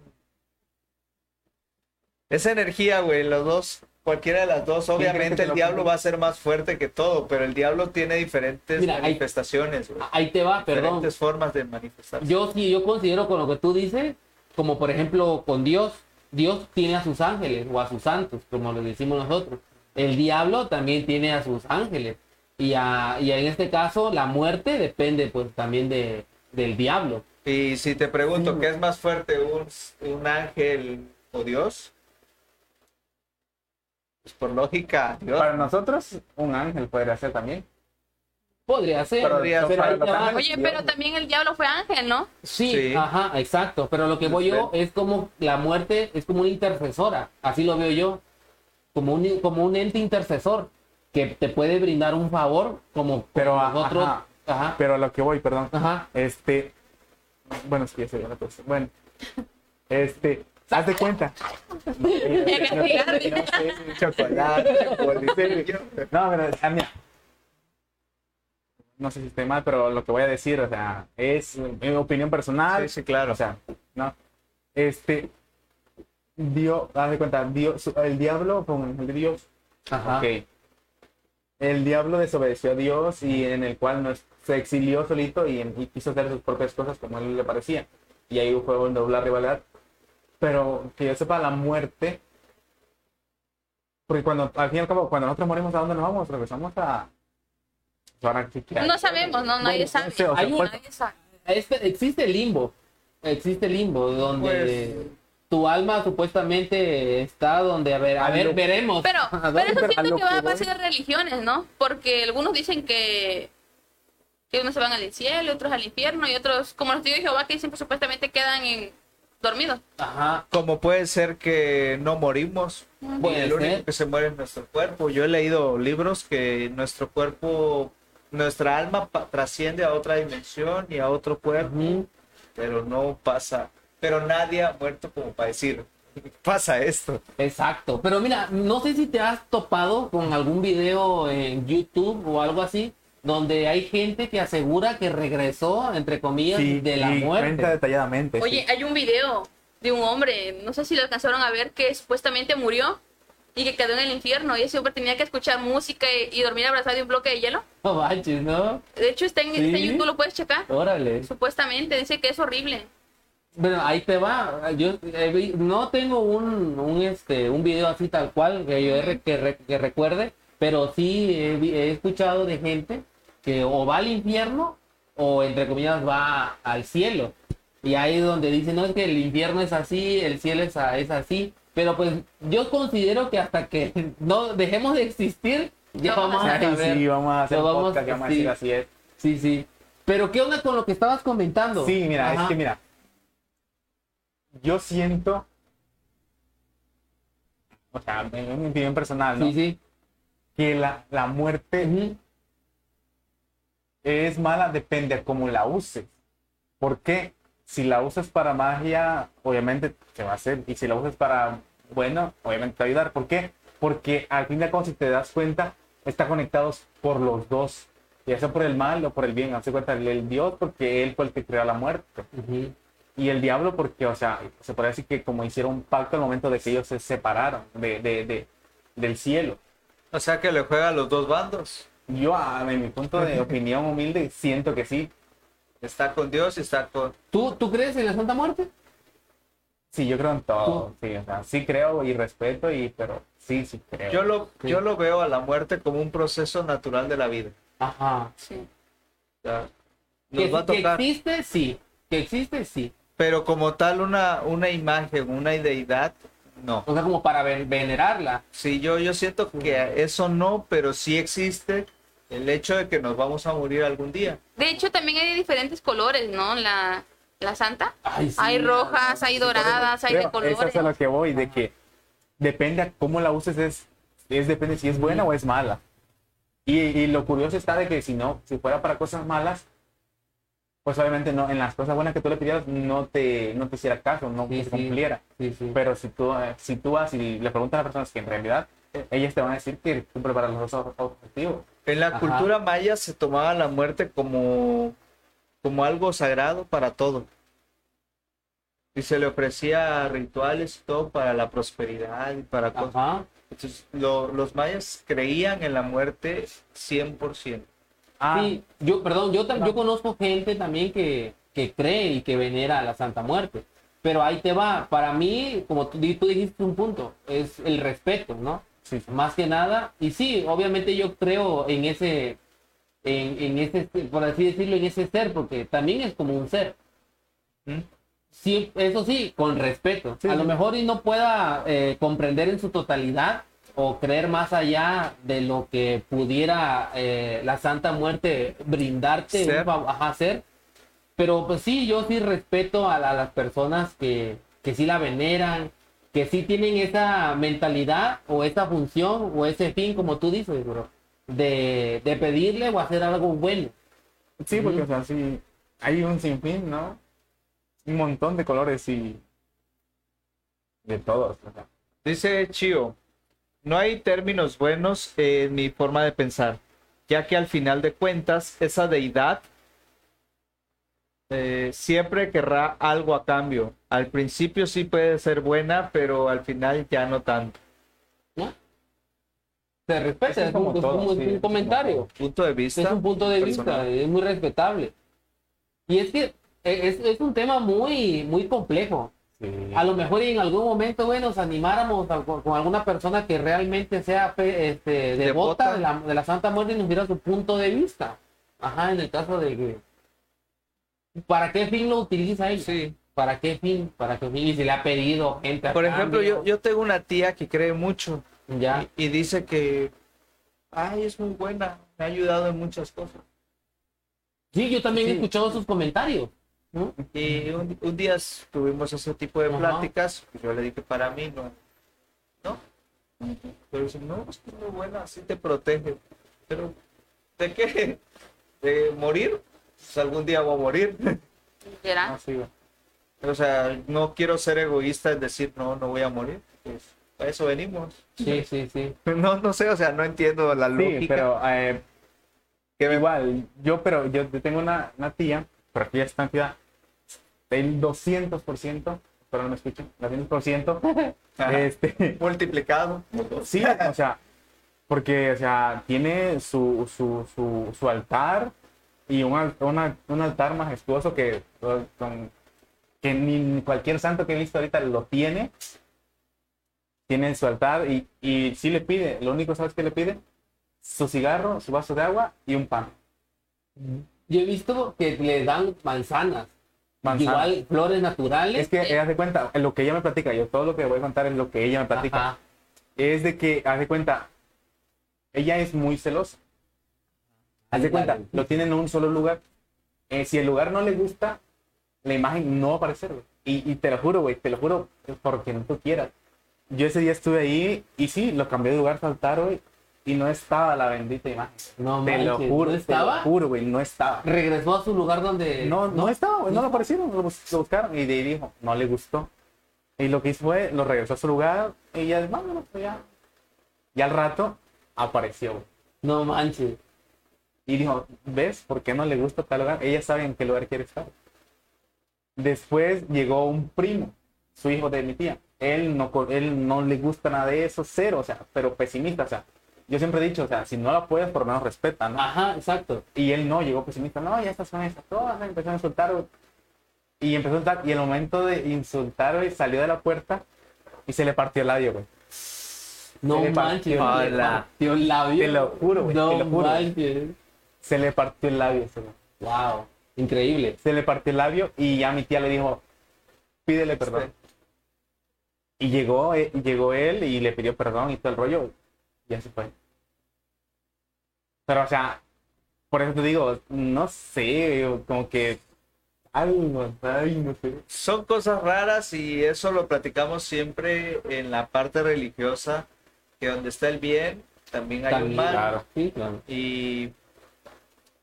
Esa energía, güey, los dos, cualquiera de las dos, obviamente te el lo diablo va a ser más fuerte que todo, pero el diablo tiene diferentes Mira, manifestaciones. Ahí te va, perdón. Diferentes formas de manifestarse. Yo sí, yo considero con lo que tú dices, como por ejemplo con Dios, Dios tiene a sus ángeles o a sus santos, como lo decimos nosotros. El diablo también tiene a sus ángeles. Y, a- y en este caso, la muerte depende pues también de, del diablo. Y si te pregunto, Sí. ¿qué es más fuerte, un, un ángel o Dios? Pues por lógica, Dios. Para nosotros, un ángel podría ser también. Podría ser, Pero pero, Oye, pero también el diablo fue ángel, ¿no? Sí, Sí. ajá, exacto. Pero lo que voy yo es como la muerte es como una intercesora. Así lo veo yo. Como un, como un ente intercesor que te puede brindar un favor como Pero, como ajá, nosotros. ajá. Ajá. Pero a lo que voy, perdón. Ajá. Este. Bueno, es que ya se dio la cosa. Bueno. Este. Haz de cuenta. Chocolate, chocolate. No, pero, mira. No sé si estoy mal, pero lo que voy a decir, o sea, es mi opinión personal. Sí, sí, claro. O sea, no. Este. Dios, haz de cuenta, Dios, el diablo con el Dios. Ajá. Ok. El diablo desobedeció a Dios y en el cual no es- se exilió solito y, y quiso hacer sus propias cosas como a él le parecía. Y ahí fue donde hubo la rivalidad. Pero que yo sepa, la muerte. Porque cuando, al fin y al cabo, cuando nosotros morimos, ¿a dónde nos vamos? Regresamos a. No sabemos, no, nadie sabe. Sí, o sea, Hay un- pues- Nadie sabe. Este- existe el limbo. Existe el limbo donde Pues- tu alma supuestamente está donde, a ver, a A ver, lo- veremos. Pero, ¿A pero eso siento que va a base de religiones, ¿no? Porque algunos dicen que, que unos se van al cielo, otros al infierno y otros, como los tíos de Jehová, que dicen que supuestamente quedan en, dormidos. Ajá. Como puede ser que no morimos. Puede el único que se muere es nuestro cuerpo. Yo he leído libros que nuestro cuerpo, nuestra alma trasciende a otra dimensión y a otro cuerpo, pero no pasa. Pero nadie ha muerto como para decir, pasa esto. Exacto. Pero mira, no sé si te has topado con algún video en YouTube o algo así, donde hay gente que asegura que regresó, entre comillas, Sí, de la y cuenta muerte. detalladamente. Oye, sí. hay un video de un hombre, no sé si lo alcanzaron a ver, que supuestamente murió y que quedó en el infierno y ese hombre tenía que escuchar música y, y dormir abrazado de un bloque de hielo. No manches, ¿no? De hecho, está en, ¿Sí? YouTube, lo puedes checar. Órale. Supuestamente dice que es horrible. Bueno, ahí te va. Yo eh, no tengo un, un, este, un video así tal cual que yo que, re- que recuerde, pero sí he, vi- he escuchado de gente que o va al infierno o entre comillas va al cielo. Y ahí es donde dicen, no, es que el infierno es así, el cielo es, a- es así. Pero pues yo considero que hasta que no dejemos de existir, ya No, vamos a saber. sí, vamos a hacer vamos- podcast a sí. decir así es. Sí, sí. Pero ¿qué onda con lo que estabas comentando? Sí, mira, Ajá. es que mira. Yo siento. O sea, en mi opinión personal, ¿no? Sí, sí. Que la, la muerte Ujú. Es mala, depende a cómo la uses. ¿Por qué? Si la usas para magia, obviamente te va a hacer. Y si la usas para bueno, obviamente te va a ayudar. ¿Por qué? Porque al fin de cuentas, si te das cuenta, está conectados por los dos. Ya sea por el mal o por el bien. Hace cuenta el, Dios, porque él fue el que creó la muerte. Y el diablo porque, o sea, se puede decir que como hicieron un pacto al momento de que ellos se separaron de, de- de- del cielo. O sea que le juega a los dos bandos. Yo, a- en mi punto de opinión humilde, siento que sí. Está con Dios y está con... ¿Tú, ¿Tú crees en la Santa Muerte? Sí, yo creo en todo. Sí, o sea, sí creo y respeto, y, pero sí, sí creo. Yo lo, Sí. yo lo veo a la muerte como un proceso natural de la vida. Ajá. Sí. O sea, Que, nos va a que tocar. existe, sí. Que existe, sí. Pero como tal, una, una imagen, una deidad, no. O sea, como para ven- venerarla. Sí, yo, yo siento que eso no, pero sí existe el hecho de que nos vamos a morir algún día. De hecho, también hay de diferentes colores, ¿no? La, la santa. Ay, sí. hay rojas, hay doradas, hay de colores. Eso es a lo que voy, de que depende a cómo la uses, es, es depende si es buena o es mala. Y, y lo curioso está de que si no, si fuera para cosas malas, pues obviamente no, en las cosas buenas que tú le pidieras no te, no te hiciera caso, no Sí, se cumpliera. Sí, sí. Pero si tú, eh, si tú vas y le preguntas a las personas que en realidad ellas te van a decir que cumple para los dos objetivos. En la Ajá. cultura maya se tomaba la muerte como, como algo sagrado para todo. Y se le ofrecía rituales y todo para la prosperidad y para cosas. Ajá. Entonces, lo- los mayas creían en la muerte 100%. Ah, Sí, yo, perdón, yo, yo conozco gente también que, que cree y que venera a la Santa Muerte. Pero ahí te va. Para mí, como tú, tú dijiste un punto, es el respeto, ¿no? Sí. Más que nada. Y sí, obviamente yo creo en ese, en, en ese, por así decirlo, en ese ser, porque también es como un ser. ¿Mm? Sí, eso sí, con respeto. Sí, a lo mejor y no pueda eh, comprender en su totalidad o creer más allá de lo que pudiera eh, la Santa Muerte brindarte, Ser. fav- ajá, ser. Pero pues sí, yo sí respeto a, la- a las personas que, que sí la veneran, que sí tienen esa mentalidad o esa función o ese fin, como tú dices, bro, de, de pedirle o hacer algo bueno. Sí, porque, Ujú. o sea, sí, hay un sinfín, ¿no? Un montón de colores y de todos. o sea. Dice Chio, no hay términos buenos en mi forma de pensar, ya que al final de cuentas esa deidad eh, siempre querrá algo a cambio. Al principio sí puede ser buena, pero al final ya no tanto. ¿no? Se respeta, es es, como un, es todo, un- es sí, un comentario. Punto de vista. Es un punto de vista, personal. es muy respetable. Y es que e, es, es un tema muy, muy complejo. Sí. A lo mejor en algún momento, güey, nos animáramos a- con, con alguna persona que realmente sea este, devota Devota. de la, de la Santa Muerte y nos diera su punto de vista. Ajá, en el caso de que... ¿Para qué fin lo utiliza ella? Sí. ¿Para qué fin? ¿Para qué fin? Y si le ha pedido gente a Por ejemplo, yo, yo tengo una tía que cree mucho Ya. y, y dice que, ay, es muy buena, me ha ayudado en muchas cosas. Sí, yo también he escuchado sus comentarios. ¿no? Y un, un día tuvimos ese tipo de Ajá. pláticas, y yo le dije, para mí no, ¿no? Pero dice, no, es muy buena, así te protege. Pero, ¿de qué? ¿De morir? Pues algún día voy a morir. ¿Será? Sí, güey. o sea, no quiero ser egoísta en decir, no, no voy a morir. Pues, para eso venimos. Sí, sí, sí. No, no sé, o sea, no entiendo la lógica. Sí, pero eh, Que igual, yo, pero yo tengo una, una tía, pero aquí ya está en ciudad, del 200%, pero no me escuchen, 200%, Ajá. este, multiplicado. Sí, o sea, porque, o sea, tiene su, su, su, su altar y una- un altar majestuoso que, con- que ni cualquier santo que he visto ahorita lo tiene. Tiene su altar y, y sí le pide, lo único, ¿sabes qué le pide? Su cigarro, su vaso de agua y un pan. Yo he visto que le dan manzanas. Manzana. Igual flores naturales. Es que, eh, haz de cuenta, lo que ella me platica, yo todo lo que voy a contar es lo que ella me platica. Ajá. es de que, haz de cuenta, ella es muy celosa. Haz de cuenta, lo tiene en un solo lugar. Eh, si el lugar no le gusta, la imagen no va a aparecer, güey. Y, y te lo juro, güey, te lo juro, porque no tú quieras. Yo ese día estuve ahí y sí, lo cambié de lugar, saltar, güey, y no estaba la bendita imagen. No te lo juro, ¿no te estaba? lo juro, güey, no estaba. Regresó a su lugar donde. No, no estaba, güey, no lo aparecieron, lo, bus- lo buscaron y de ahí dijo, no le gustó. Y lo que hizo fue, lo regresó a su lugar y ya, vámonos, pues ya. Y al rato apareció, güey. No manches. Y dijo, ¿ves por qué no le gusta tal lugar? Ella sabe en qué lugar quiere estar. Después llegó un primo, su hijo de mi tía. Él no, él no le gusta nada de eso, cero, o sea, pero pesimista, o sea. Yo siempre he dicho, o sea, si no la puedes, por lo menos respeta, ¿no? Ajá, exacto. Y él no, llegó pesimista, no, ya estas son estas todas, empezó a insultar. Y empezó a insultar, y el momento de insultar, güey, salió de la puerta y se le partió el labio, güey. No Se le manches, partió le partió el labio. Te lo juro, güey, No te lo juro. manches. Se le partió el labio. Wow, increíble. Se le partió el labio y ya mi tía le dijo, pídele perdón. Y llegó, eh, llegó él y le pidió perdón y todo el rollo, y ya se fue. Pero, o sea, por eso te digo, no sé, como que algo, ay, no sé. Son cosas raras y eso lo platicamos siempre en la parte religiosa, que donde está el bien, también hay un También, mal. claro. Sí, claro. Y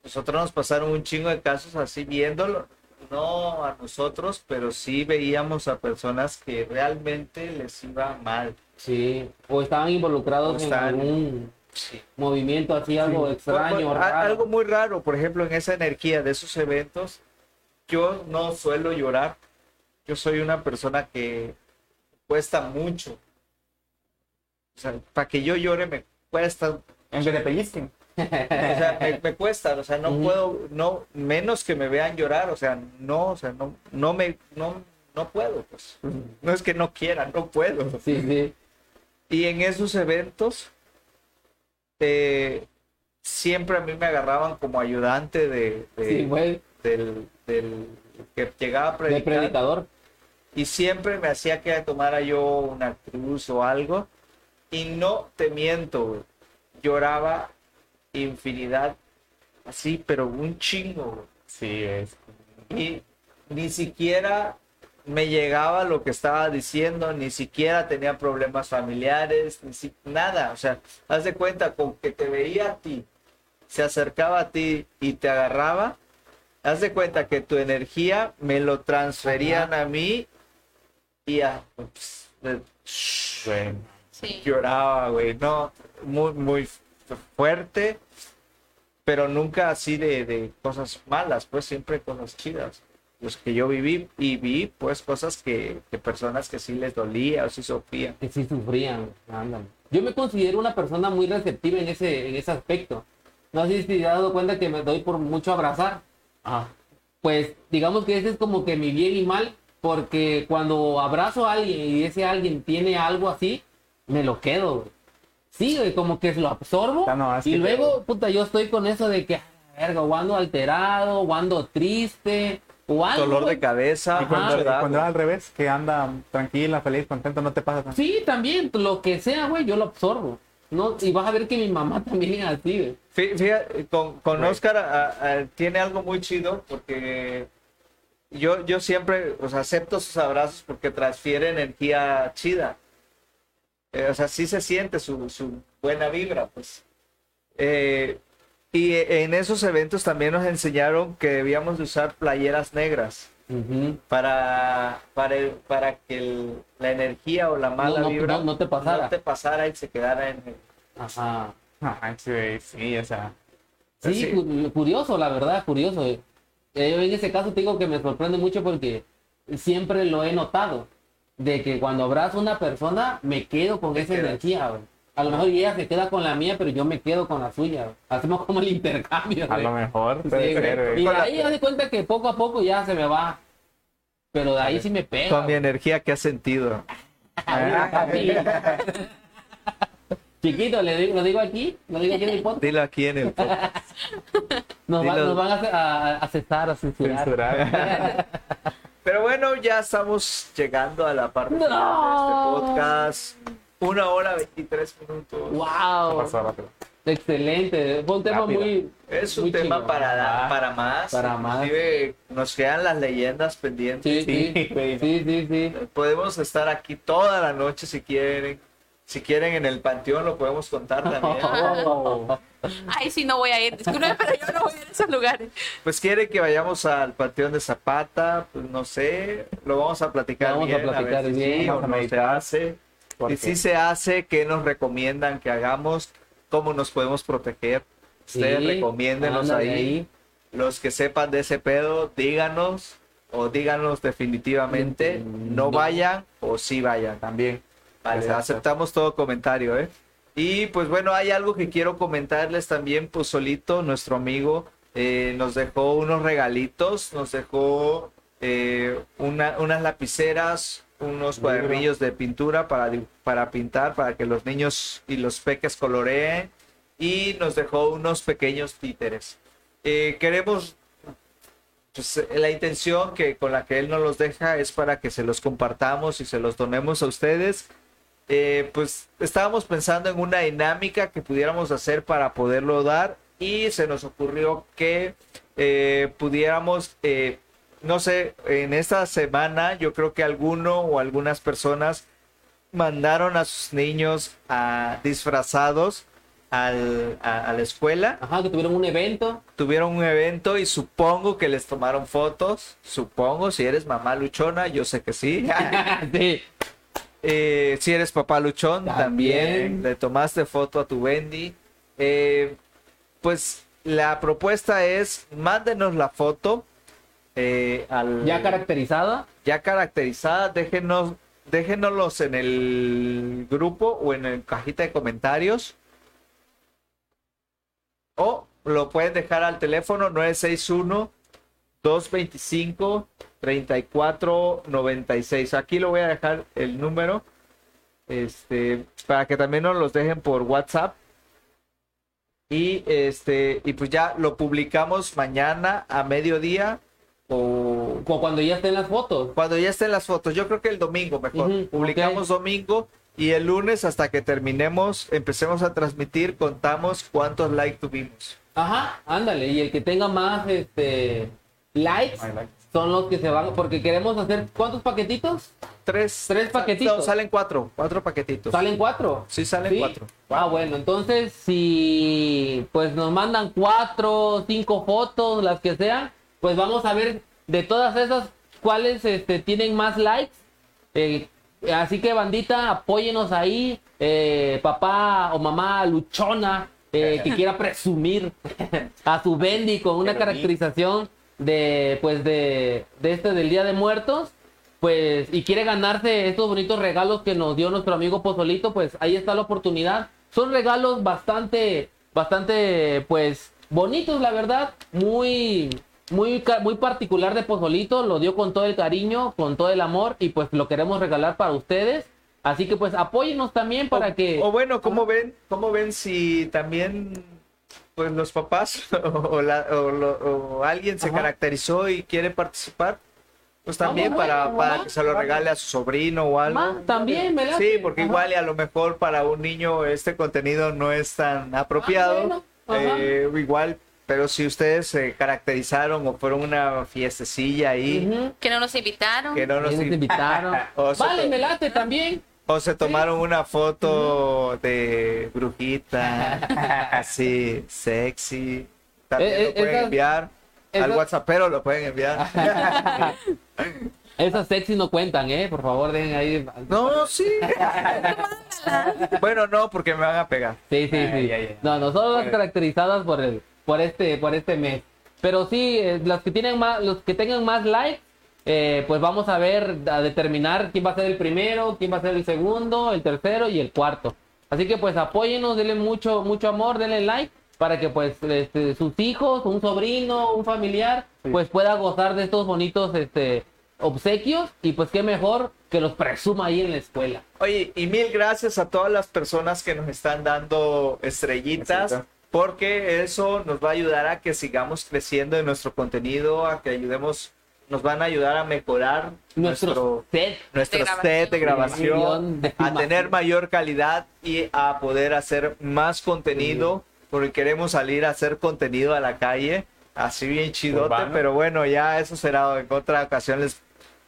nosotros nos pasaron un chingo de casos así viéndolo, no a nosotros, pero sí veíamos a personas que realmente les iba mal. Sí. O estaban involucrados O en algún movimiento así, algo extraño, Por- por- a- raro. Algo muy raro, por ejemplo, en esa energía de esos eventos, yo no suelo llorar. Yo soy una persona que cuesta mucho. O sea, para que yo llore me cuesta En vez de pellizquen. O sea, me, me cuesta, o sea, no puedo, no, menos que me vean llorar, o sea, no, o sea, no, no me, no, no puedo, pues. No es que no quiera, no puedo. Sí, sí. Y en esos eventos, eh, siempre a mí me agarraban como ayudante de, de- Sí, güey. del, del que llegaba a De predicar predicador. y siempre me hacía que tomara yo una cruz o algo y no te miento, güey, lloraba infinidad así, pero un chingo. Sí, es. y ni siquiera me llegaba lo que estaba diciendo, ni siquiera tenía problemas familiares, ni si- nada, o sea, haz de cuenta con que te veía a ti, se acercaba a ti y te agarraba, haz de cuenta que tu energía me lo transferían a mí y a, ups, de- Güey. Sí. lloraba, güey, no, muy, muy fuerte, pero nunca así de, de cosas malas, pues siempre cosas chidas. Los que yo viví y vi, pues cosas que, que personas que sí les dolía o sí sufrían. Que sí sufrían. Ándale. Yo me considero una persona muy receptiva en ese, en ese aspecto. No sé si te has dado cuenta que me doy por mucho abrazar. Ah, Pues digamos que ese es como que mi bien y mal, porque cuando abrazo a alguien y ese alguien tiene algo así, me lo quedo. Sí, güey, como que lo absorbo Ah, no, y que- luego, puta, yo estoy con eso de que, "Ah, verga, o ando alterado, o ando triste, o algo. Dolor de cabeza, y cuando, era al revés, que anda tranquila, feliz, contento, no te pasa nada. Sí, también, lo que sea, güey, yo lo absorbo. ¿no? Y vas a ver que mi mamá también es así, güey. Fí- Fíjate, con, con Right. Oscar a- a- tiene algo muy chido porque yo, yo siempre sea, acepto sus abrazos porque transfiere energía chida. Eh, o sea, sí se siente su, su buena vibra, pues. Eh, y en esos eventos también nos enseñaron que debíamos de usar playeras negras Ujú. para, para, el- para que el- la energía o la mala no- vibra no- no te pasara. no te pasara y se quedara en el- Ajá. Ajá, sí, sí, o sea. Sí, Sí. cu- curioso, la verdad, curioso. Eh, yo en ese caso te digo que me sorprende mucho porque siempre lo he notado. De que cuando abrazo a una persona, me quedo con esa quedas. energía, güey. A lo mejor ella se queda con la mía, pero yo me quedo con la suya. güey. Hacemos como el intercambio. A güey. lo mejor Sí, puede güey. ser, güey. Y de ahí ya de cuenta que poco a poco ya se me va. Pero de ahí sí me pega. con mi energía que has sentido. Ah. Chiquito, le digo, lo digo aquí, lo digo aquí en el podcast. Dilo aquí en el podcast. Nos, va- Dilo. nos van a, a, a cesar, a censurar. Censurar. Pero bueno, ya estamos llegando a la parte No. final de este podcast. Una hora 23 minutos. ¡Wow! Excelente. Fue un tema Rápido. muy. Es un muy tema para, Ah, para más. para más. Nos quedan las leyendas pendientes. Sí, sí, Sí, güey. sí, sí, sí. Podemos estar aquí toda la noche si quieren. Si quieren en el panteón lo podemos contar también. Oh. Ay, sí, no voy a ir. Disculpe, pero yo no voy a ir a esos lugares. Pues quiere que vayamos al panteón de Zapata, pues no sé, lo vamos a platicar Vamos a platicar ver si bien, sí vamos o a no se hace. Y si se hace, ¿qué nos recomiendan que hagamos? ¿Cómo nos podemos proteger? Ustedes Sí, recomiéndenos ahí. Los que sepan de ese pedo, díganos. o díganos definitivamente no vayan o sí vayan también. Vale, Exacto. aceptamos todo comentario, ¿eh? Y pues bueno, hay algo que quiero comentarles también, pues solito, nuestro amigo eh, nos dejó unos regalitos, nos dejó eh, una- unas lapiceras, unos cuadernillos de pintura para, para pintar, para que los niños y los peques coloreen, y nos dejó unos pequeños títeres. Eh, queremos pues, la intención que con la que él nos los deja es para que se los compartamos y se los donemos a ustedes. Eh, pues estábamos pensando en una dinámica que pudiéramos hacer para poderlo dar y se nos ocurrió que eh, pudiéramos, eh, no sé, en esta semana yo creo que alguno o algunas personas mandaron a sus niños a, disfrazados al- a- a la escuela Ajá, que tuvieron un evento. tuvieron un evento y supongo que les tomaron fotos. Supongo, si eres mamá luchona, yo sé que sí. sí. Eh, si eres papá luchón, también. También. le tomaste foto a tu Bendy. Eh, pues la propuesta es, mándenos la foto. eh, al, Ya caracterizada. ya caracterizada, déjenos, déjenoslos en el grupo o en el cajita de comentarios. O lo pueden dejar al teléfono 961 225 3496. Aquí lo voy a dejar el número. Este, para que también nos los dejen por WhatsApp. Y este, y pues ya lo publicamos mañana a mediodía o cuando ya estén las fotos. cuando ya estén las fotos, yo creo que el domingo mejor. Publicamos domingo y el lunes hasta que terminemos, empecemos a transmitir, contamos cuántos likes tuvimos. Ajá, ándale. Y el que tenga más este likes son los que se van. Porque queremos hacer. ¿Cuántos paquetitos? Tres, Tres paquetitos. No, salen cuatro, cuatro paquetitos. ¿Salen cuatro? Sí, salen cuatro. Ah, bueno, entonces si pues nos mandan cuatro, cinco fotos, las que sean, pues vamos a ver de todas esas cuáles este, tienen más likes. Eh, así que bandita, apóyenos ahí, eh, papá o mamá luchona eh, que quiera presumir a su Bendy con una caracterización de pues de, de este del Día de Muertos pues y quiere ganarse estos bonitos regalos que nos dio nuestro amigo Pozolito, pues ahí está la oportunidad. Son regalos bastante, bastante, pues bonitos, la verdad, muy, muy, muy particular de Pozolito. Lo dio con todo el cariño, con todo el amor y pues lo queremos regalar para ustedes. Así que pues apóyenos también para o, que. o bueno, ¿cómo ven? ¿Cómo ven si también pues los papás o, la- o lo- o alguien se Ajá. caracterizó y quiere participar? Pues también Vamos, para, para que se lo regale a su sobrino o algo. Ma, también, ¿verdad? Sí, porque Ajá. igual y a lo mejor para un niño este contenido no es tan apropiado. Ah, bueno. Eh, igual, pero si ustedes se caracterizaron o fueron una fiestecilla ahí, Ujú. Que no nos invitaron. que no nos nos in- invitaron. O sea, vale, me late también. O se tomaron una foto de brujita, así, sexy, también Eh, eh, lo pueden enviar. Al esas- WhatsApp, pero lo pueden enviar. Esas sexy no cuentan, ¿eh? Por favor, den ahí. no, sí. bueno, no, porque me van a pegar. Sí, sí, Ay, sí. ay, ay. No, no son las caracterizadas por el, por este, por este mes. Pero sí, eh, los que tienen más, los que tengan más likes, eh, pues vamos a ver, a determinar quién va a ser el primero, quién va a ser el segundo, el tercero y el cuarto. Así que pues apóyenos, denle mucho, mucho amor, denle like para que pues este, sus hijos, un sobrino, un familiar, Sí. pues pueda gozar de estos bonitos este obsequios y pues qué mejor que los presuma ahí en la escuela. Oye, y mil gracias a todas las personas que nos están dando estrellitas, Estrellita. porque eso nos va a ayudar a que sigamos creciendo en nuestro contenido, a que ayudemos, nos van a ayudar a mejorar Nuestro nuestro, set nuestro De set de grabación. De a tener mayor calidad y a poder hacer más contenido, porque queremos salir a hacer contenido a la calle, así bien chidote, Urbano. pero bueno, ya eso será en otra ocasión, les,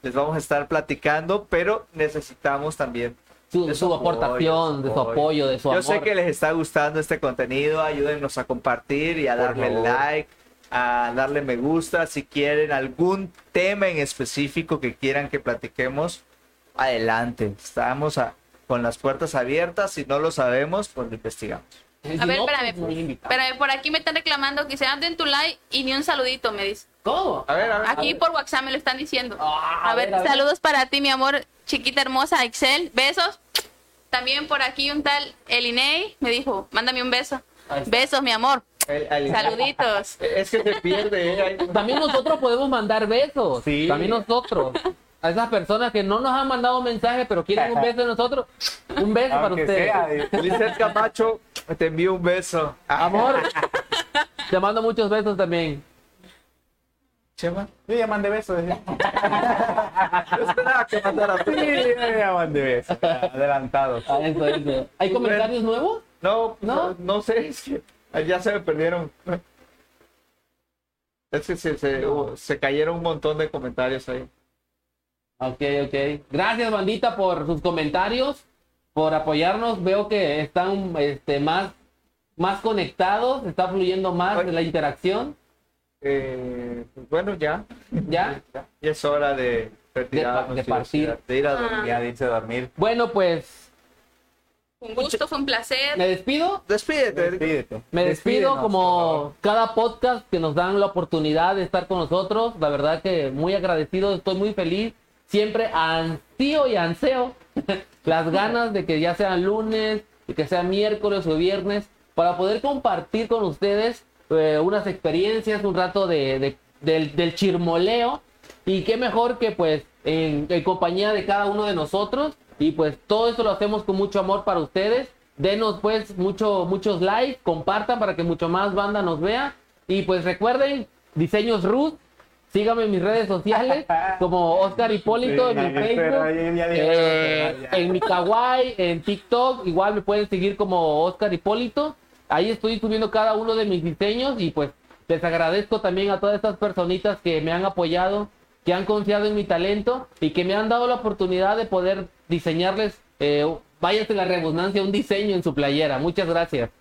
les vamos a estar platicando, pero necesitamos también su, de su aportación, de su apoyo, de su Yo amor. sé que les está gustando este contenido, ayúdennos a compartir y a Por darle favor. like, a darle me gusta. Si quieren algún tema en específico que quieran que platiquemos, adelante. Estamos a- con las puertas abiertas. Si no lo sabemos, pues lo investigamos. A ver, espérame. pues. Espérame, por aquí me están reclamando que se anden tu like y ni un saludito, me dice. ¿Cómo? A ver, a ver. Aquí por WhatsApp me lo están diciendo. Ah, a ver, a ver. saludos para ti, mi amor, chiquita hermosa, Excel. Besos. También por aquí un tal Elinei me dijo, mándame un beso. Besos, mi amor. El- el- Saluditos. Es que se pierde, ¿eh? También nosotros podemos mandar besos. Sí. También nosotros. A esas personas que no nos han mandado mensaje, pero quieren un beso de nosotros. Un beso para ustedes. sea, dice. Lizeth Camacho, te envío un beso. Amor, te mando muchos besos también. Chema. Yo ya mandé besos. Yo esperaba que mandara Sí, yo ya mandé besos. Adelantados. Ah, eso, eso. ¿Hay comentarios nuevos? No, ¿No? no, no sé, es que ya se me perdieron. Es que se, se, se cayeron un montón de comentarios ahí. Ok, ok. Gracias, bandita, por sus comentarios, por apoyarnos. Veo que están este, más, más conectados, está fluyendo más de la interacción. Eh, pues bueno, ya. ¿Ya? Ya es hora de retirarnos de y partir. de ir a dormir. Ya dice dormir. Bueno, pues Un gusto, fue un placer. me despido. Despídete. Despídete. Me despido Despídenos, como cada podcast que nos dan la oportunidad de estar con nosotros. La verdad que muy agradecido, estoy muy feliz. Siempre ansío y anseo las ganas de que ya sea lunes, de que sea miércoles o viernes, para poder compartir con ustedes eh, unas experiencias, un rato de, de- del, del chirmoleo. Y qué mejor que pues en, en compañía de cada uno de nosotros. Y pues todo esto lo hacemos con mucho amor para ustedes. Denos pues mucho, muchos likes, compartan para que mucho más banda nos vea. Y pues recuerden, Diseños Ruth, síganme en mis redes sociales como Oscar Hipólito Sí, en mi Facebook, eh, en mi Kawaii, en TikTok, igual me pueden seguir como Oscar Hipólito. Ahí estoy subiendo cada uno de mis diseños y pues les agradezco también a todas estas personitas que me han apoyado, que han confiado en mi talento y que me han dado la oportunidad de poder diseñarles, eh, váyase la redundancia, un diseño en su playera. Muchas gracias.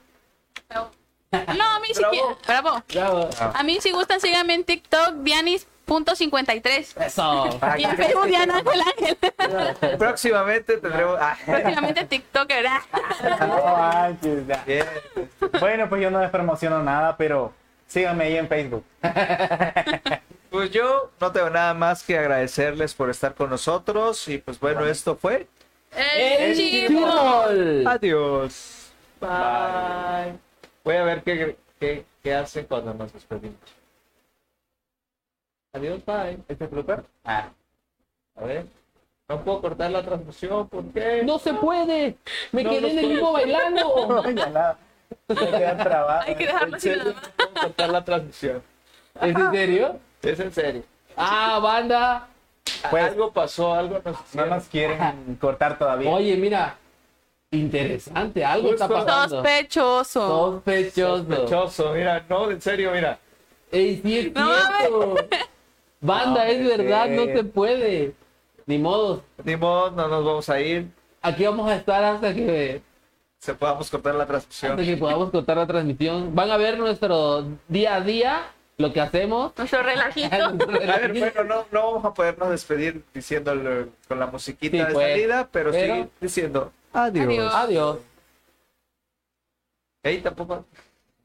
No, a mí si quieren. Bravo. Bravo. A mí si gustan, síganme en TikTok, Dianis.53. Eso. Y en Facebook, Diana Ángel Ángel. Próximamente tendremos. Ah, Próximamente TikTok, ¿verdad? No manches, ya. Bueno, pues yo no les promociono nada, pero síganme ahí en Facebook. Pues yo no tengo nada más que agradecerles por estar con nosotros. Y pues bueno, esto fue. El. Chirmol. Adiós. Bye. Voy a ver qué, qué, qué hacen cuando nos despedimos. Adiós, bye. ¿Este es blooper? Ah, a ver. No puedo cortar la transmisión, ¿por qué? No se puede. Me No, quedé no en el mismo bailando. Ay, ya nada. Me quedan trabados. Hay que dejarlo serio, nada no cortar la transmisión. ¿Es en serio? Es en serio. Ah, banda. Pues- algo pasó, algo nos No nos quieren cortar todavía. Oye, mira. Interesante, algo está Justo. pasando. Sospechoso. Sospechoso. Sospechoso, mira, no, en serio, mira. Ey, sí es No cierto. Banda, No, es verdad, no se puede. Ni modo. Ni modo, no nos vamos a ir. Aquí vamos a estar hasta que, Se podamos cortar la transmisión. hasta que podamos cortar la transmisión. Van a ver nuestro día a día, lo que hacemos. Nuestro relajito. A ver, bueno, no, no vamos a podernos despedir diciéndolo con la musiquita Sí, de pues. salida, pero, Pero- sí diciendo adiós. Adiós. Adiós. Ey, tampoco.